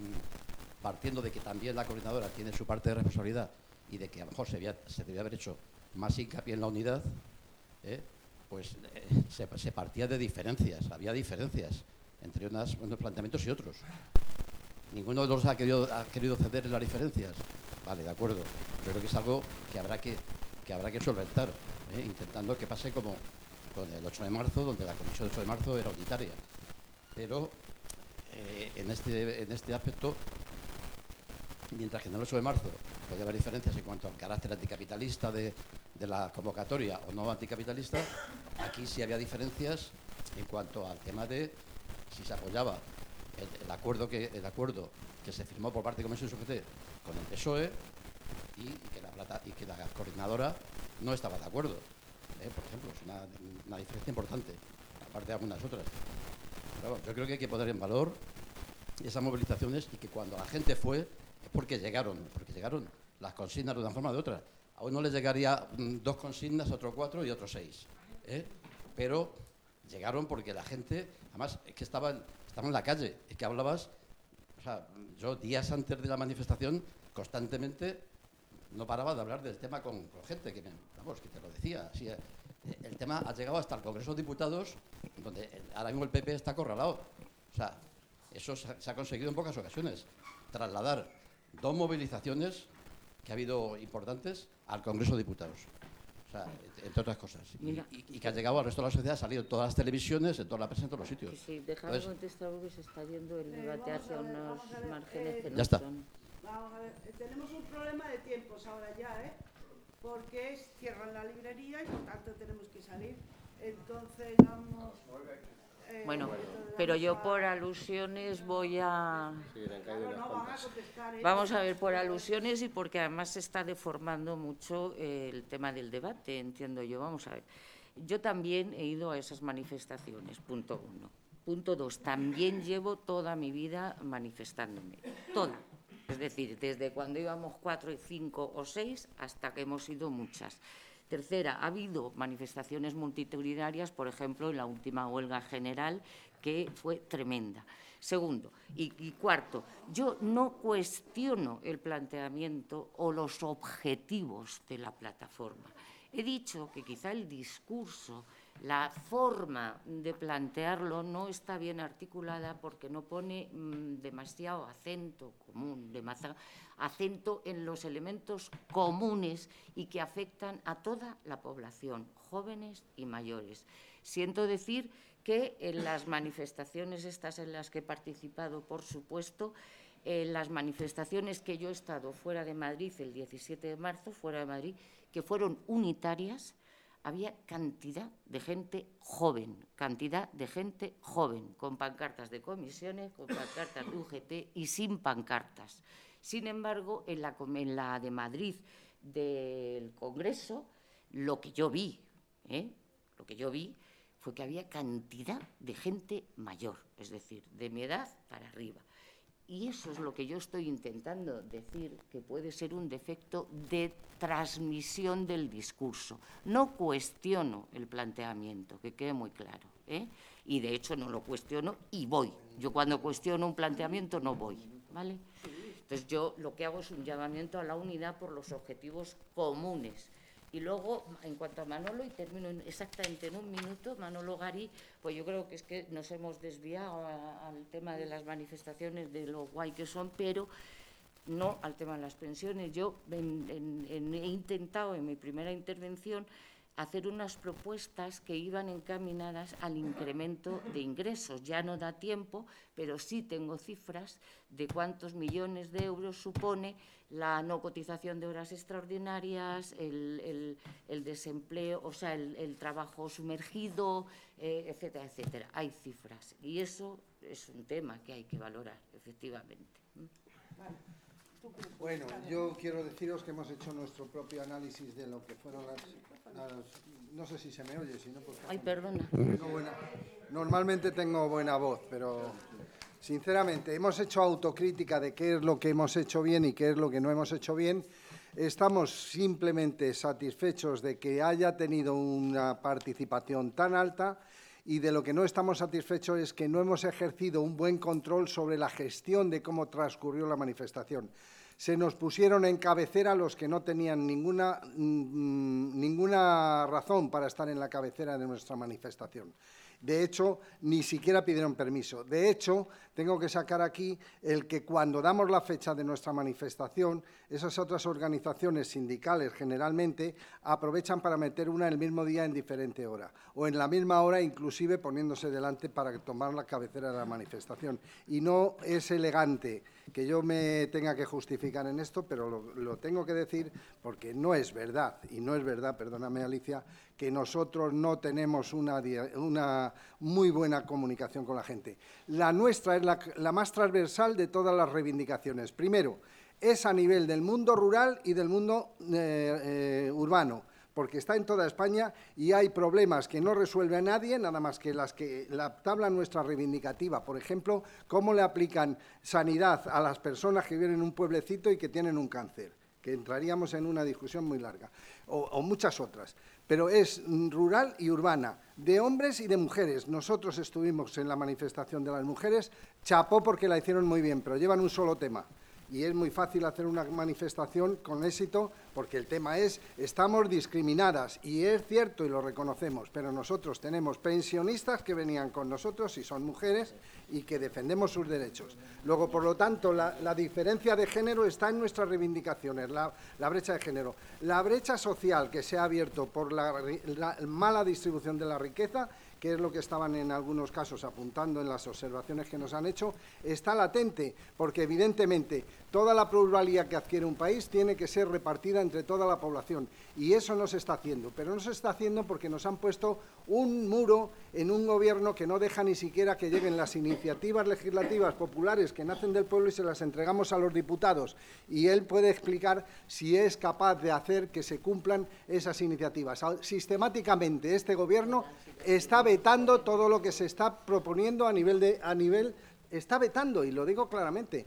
Speaker 15: mm, partiendo de que también la coordinadora tiene su parte de responsabilidad y de que a lo mejor se, se debía haber hecho más hincapié en la unidad, pues se, partía de diferencias, había diferencias entre unos planteamientos y otros. Ninguno de los ha querido, ha querido ceder en las diferencias. Vale, de acuerdo. Creo que es algo que habrá que que habrá que solventar, ¿eh? intentando que pase como con el 8 de marzo, donde la comisión del 8 de marzo era unitaria. Pero eh, en, este, en este aspecto, mientras que en el 8 de marzo puede haber diferencias en cuanto al carácter anticapitalista de, de la convocatoria o no anticapitalista, aquí sí había diferencias en cuanto al tema de si se apoyaba el, acuerdo que el acuerdo que se firmó por parte de Comisión SUGT con el PSOE y, que la coordinadora no estaba de acuerdo. ¿eh? Por ejemplo, es una, una diferencia importante, aparte de algunas otras. Pero bueno, yo creo que hay que poner en valor esas movilizaciones y que cuando la gente fue porque llegaron, porque llegaron las consignas de una forma o de otra. A uno les llegaría mm, dos consignas, otro cuatro y otro seis. ¿eh? Pero llegaron porque la gente, además, es que estaban, estaban en la calle, es que hablabas, o sea, yo días antes de la manifestación constantemente no paraba de hablar del tema con, gente que, me, vamos, que te lo decía. eh, el tema ha llegado hasta el Congreso de Diputados, donde ahora mismo el PP está acorralado. O sea, eso se ha conseguido en pocas ocasiones. Trasladar dos movilizaciones que ha habido importantes al Congreso de Diputados. O sea, entre otras cosas. Y,
Speaker 2: Mira.
Speaker 15: y- y que ha llegado al resto de la sociedad, ha salido en todas las televisiones, en toda la prensa, en todos los sitios.
Speaker 2: Sí, déjame
Speaker 15: Entonces,
Speaker 2: contestar porque se está yendo el debate
Speaker 1: vamos
Speaker 2: hacia unos márgenes
Speaker 1: eh,
Speaker 2: que
Speaker 15: Ya
Speaker 2: no
Speaker 15: está.
Speaker 2: son.
Speaker 1: Vamos a ver, eh, tenemos un problema de tiempos ahora ya, ¿eh? Porque cierran la librería y por tanto tenemos que salir. Entonces vamos... eh,
Speaker 2: Bueno, pero yo por alusiones voy a...
Speaker 1: ¿eh?
Speaker 2: Vamos a ver, por alusiones y porque además se está deformando mucho eh, el tema del debate, entiendo yo. Vamos a ver. Yo también he ido a esas manifestaciones, punto uno. Punto dos, también llevo toda mi vida manifestándome, toda. Es decir, desde cuando íbamos cuatro, y cinco o seis hasta que hemos ido muchas. Tercera, ha habido manifestaciones multitudinarias, por ejemplo, en la última huelga general, que fue tremenda. Segundo, y, cuarto, yo no cuestiono el planteamiento o los objetivos de la plataforma. He dicho que quizá el discurso, la forma de plantearlo no está bien articulada porque no pone mm, demasiado acento común, demasiado acento en los elementos comunes y que afectan a toda la población, jóvenes y mayores. Siento decir que en las manifestaciones estas en las que he participado, por supuesto, en las manifestaciones que yo he estado fuera de Madrid el 17 de marzo, fuera de Madrid, que fueron unitarias, había cantidad de gente joven, cantidad de gente joven, con pancartas de comisiones, con pancartas de UGT y sin pancartas. Sin embargo, en la, en la de Madrid del Congreso, lo que yo vi, ¿eh? lo que yo vi fue que había cantidad de gente mayor, es decir, de mi edad para arriba. Y eso es lo que yo estoy intentando decir, que puede ser un defecto de transmisión del discurso. No cuestiono el planteamiento, que quede muy claro. ¿eh? Y de hecho no lo cuestiono y voy. Yo cuando cuestiono un planteamiento no voy. ¿vale? Entonces yo lo que hago es un llamamiento a la unidad por los objetivos comunes. Y luego, en cuanto a Manolo, y termino en- exactamente en un minuto, Manolo Gari, pues yo creo que es que nos hemos desviado al tema de las manifestaciones, de lo guay que son, pero no al tema de las pensiones. Yo he intentado en mi primera intervención hacer unas propuestas que iban encaminadas al incremento de ingresos. Ya no da tiempo, pero sí tengo cifras de cuántos millones de euros supone la no cotización de horas extraordinarias, el, el- el desempleo, o sea, el, el trabajo sumergido, eh, etcétera, etcétera. Hay cifras y eso es un tema que hay que valorar, efectivamente.
Speaker 8: Bueno, yo quiero deciros que hemos hecho nuestro propio análisis de lo que fueron las... las- no sé si se me oye, si no, pues...
Speaker 2: Ay, perdona.
Speaker 8: Tengo buena- normalmente tengo buena voz, pero sinceramente hemos hecho autocrítica de qué es lo que hemos hecho bien y qué es lo que no hemos hecho bien. Estamos simplemente satisfechos de que haya tenido una participación tan alta y de lo que no estamos satisfechos es que no hemos ejercido un buen control sobre la gestión de cómo transcurrió la manifestación. Se nos pusieron en cabecera los que no tenían ninguna, mm, ninguna razón para estar en la cabecera de nuestra manifestación. De hecho, ni siquiera pidieron permiso. De hecho, tengo que sacar aquí el que cuando damos la fecha de nuestra manifestación, esas otras organizaciones sindicales generalmente aprovechan para meter una el mismo día en diferente hora o en la misma hora inclusive poniéndose delante para tomar la cabecera de la manifestación. Y no es elegante que yo me tenga que justificar en esto, pero lo, tengo que decir porque no es verdad, y no es verdad, perdóname Alicia, que nosotros no tenemos una muy buena comunicación con la gente. La nuestra es la, la más transversal de todas las reivindicaciones. Primero, es a nivel del mundo rural y del mundo eh, eh, urbano, porque está en toda España y hay problemas que no resuelve a nadie, nada más que las que la tabla nuestra reivindicativa, por ejemplo, cómo le aplican sanidad a las personas que viven en un pueblecito y que tienen un cáncer, que entraríamos en una discusión muy larga, o, o muchas otras. Pero es rural y urbana, de hombres y de mujeres. Nosotros estuvimos en la manifestación de las mujeres, chapó porque la hicieron muy bien, pero llevan un solo tema y es muy fácil hacer una manifestación con éxito porque el tema es estamos discriminadas y es cierto y lo reconocemos, pero nosotros tenemos pensionistas que venían con nosotros y son mujeres y que defendemos sus derechos. Luego, por lo tanto, la, diferencia de género está en nuestras reivindicaciones, la, brecha de género. La brecha social que se ha abierto por la mala distribución de la riqueza que es lo que estaban en algunos casos apuntando en las observaciones que nos han hecho, está latente, porque evidentemente toda la pluralidad que adquiere un país tiene que ser repartida entre toda la población. Y eso no se está haciendo, pero no se está haciendo porque nos han puesto un muro en un gobierno que no deja ni siquiera que lleguen las iniciativas legislativas populares que nacen del pueblo y se las entregamos a los diputados. Y él puede explicar si es capaz de hacer que se cumplan esas iniciativas. Sistemáticamente este gobierno está vetando todo lo que se está proponiendo a nivel de a nivel está vetando y lo digo claramente.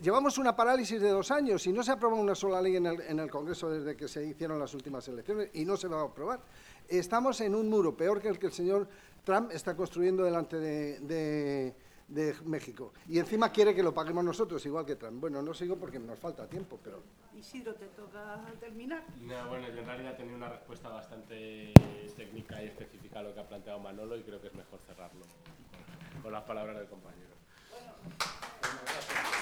Speaker 8: Llevamos una parálisis de dos años y no se aprobó una sola ley en el, en el Congreso desde que se hicieron las últimas elecciones y no se va a aprobar. Estamos en un muro peor que el que el señor Trump está construyendo delante de, de- de México. Y encima quiere que lo paguemos nosotros, igual que Trump. Bueno, no sigo porque nos falta tiempo, pero...
Speaker 1: Isidro, te toca terminar.
Speaker 3: No, bueno, yo en realidad tenía una respuesta bastante técnica y específica a lo que ha planteado Manolo y creo que es mejor cerrarlo con las palabras del compañero. Bueno, gracias.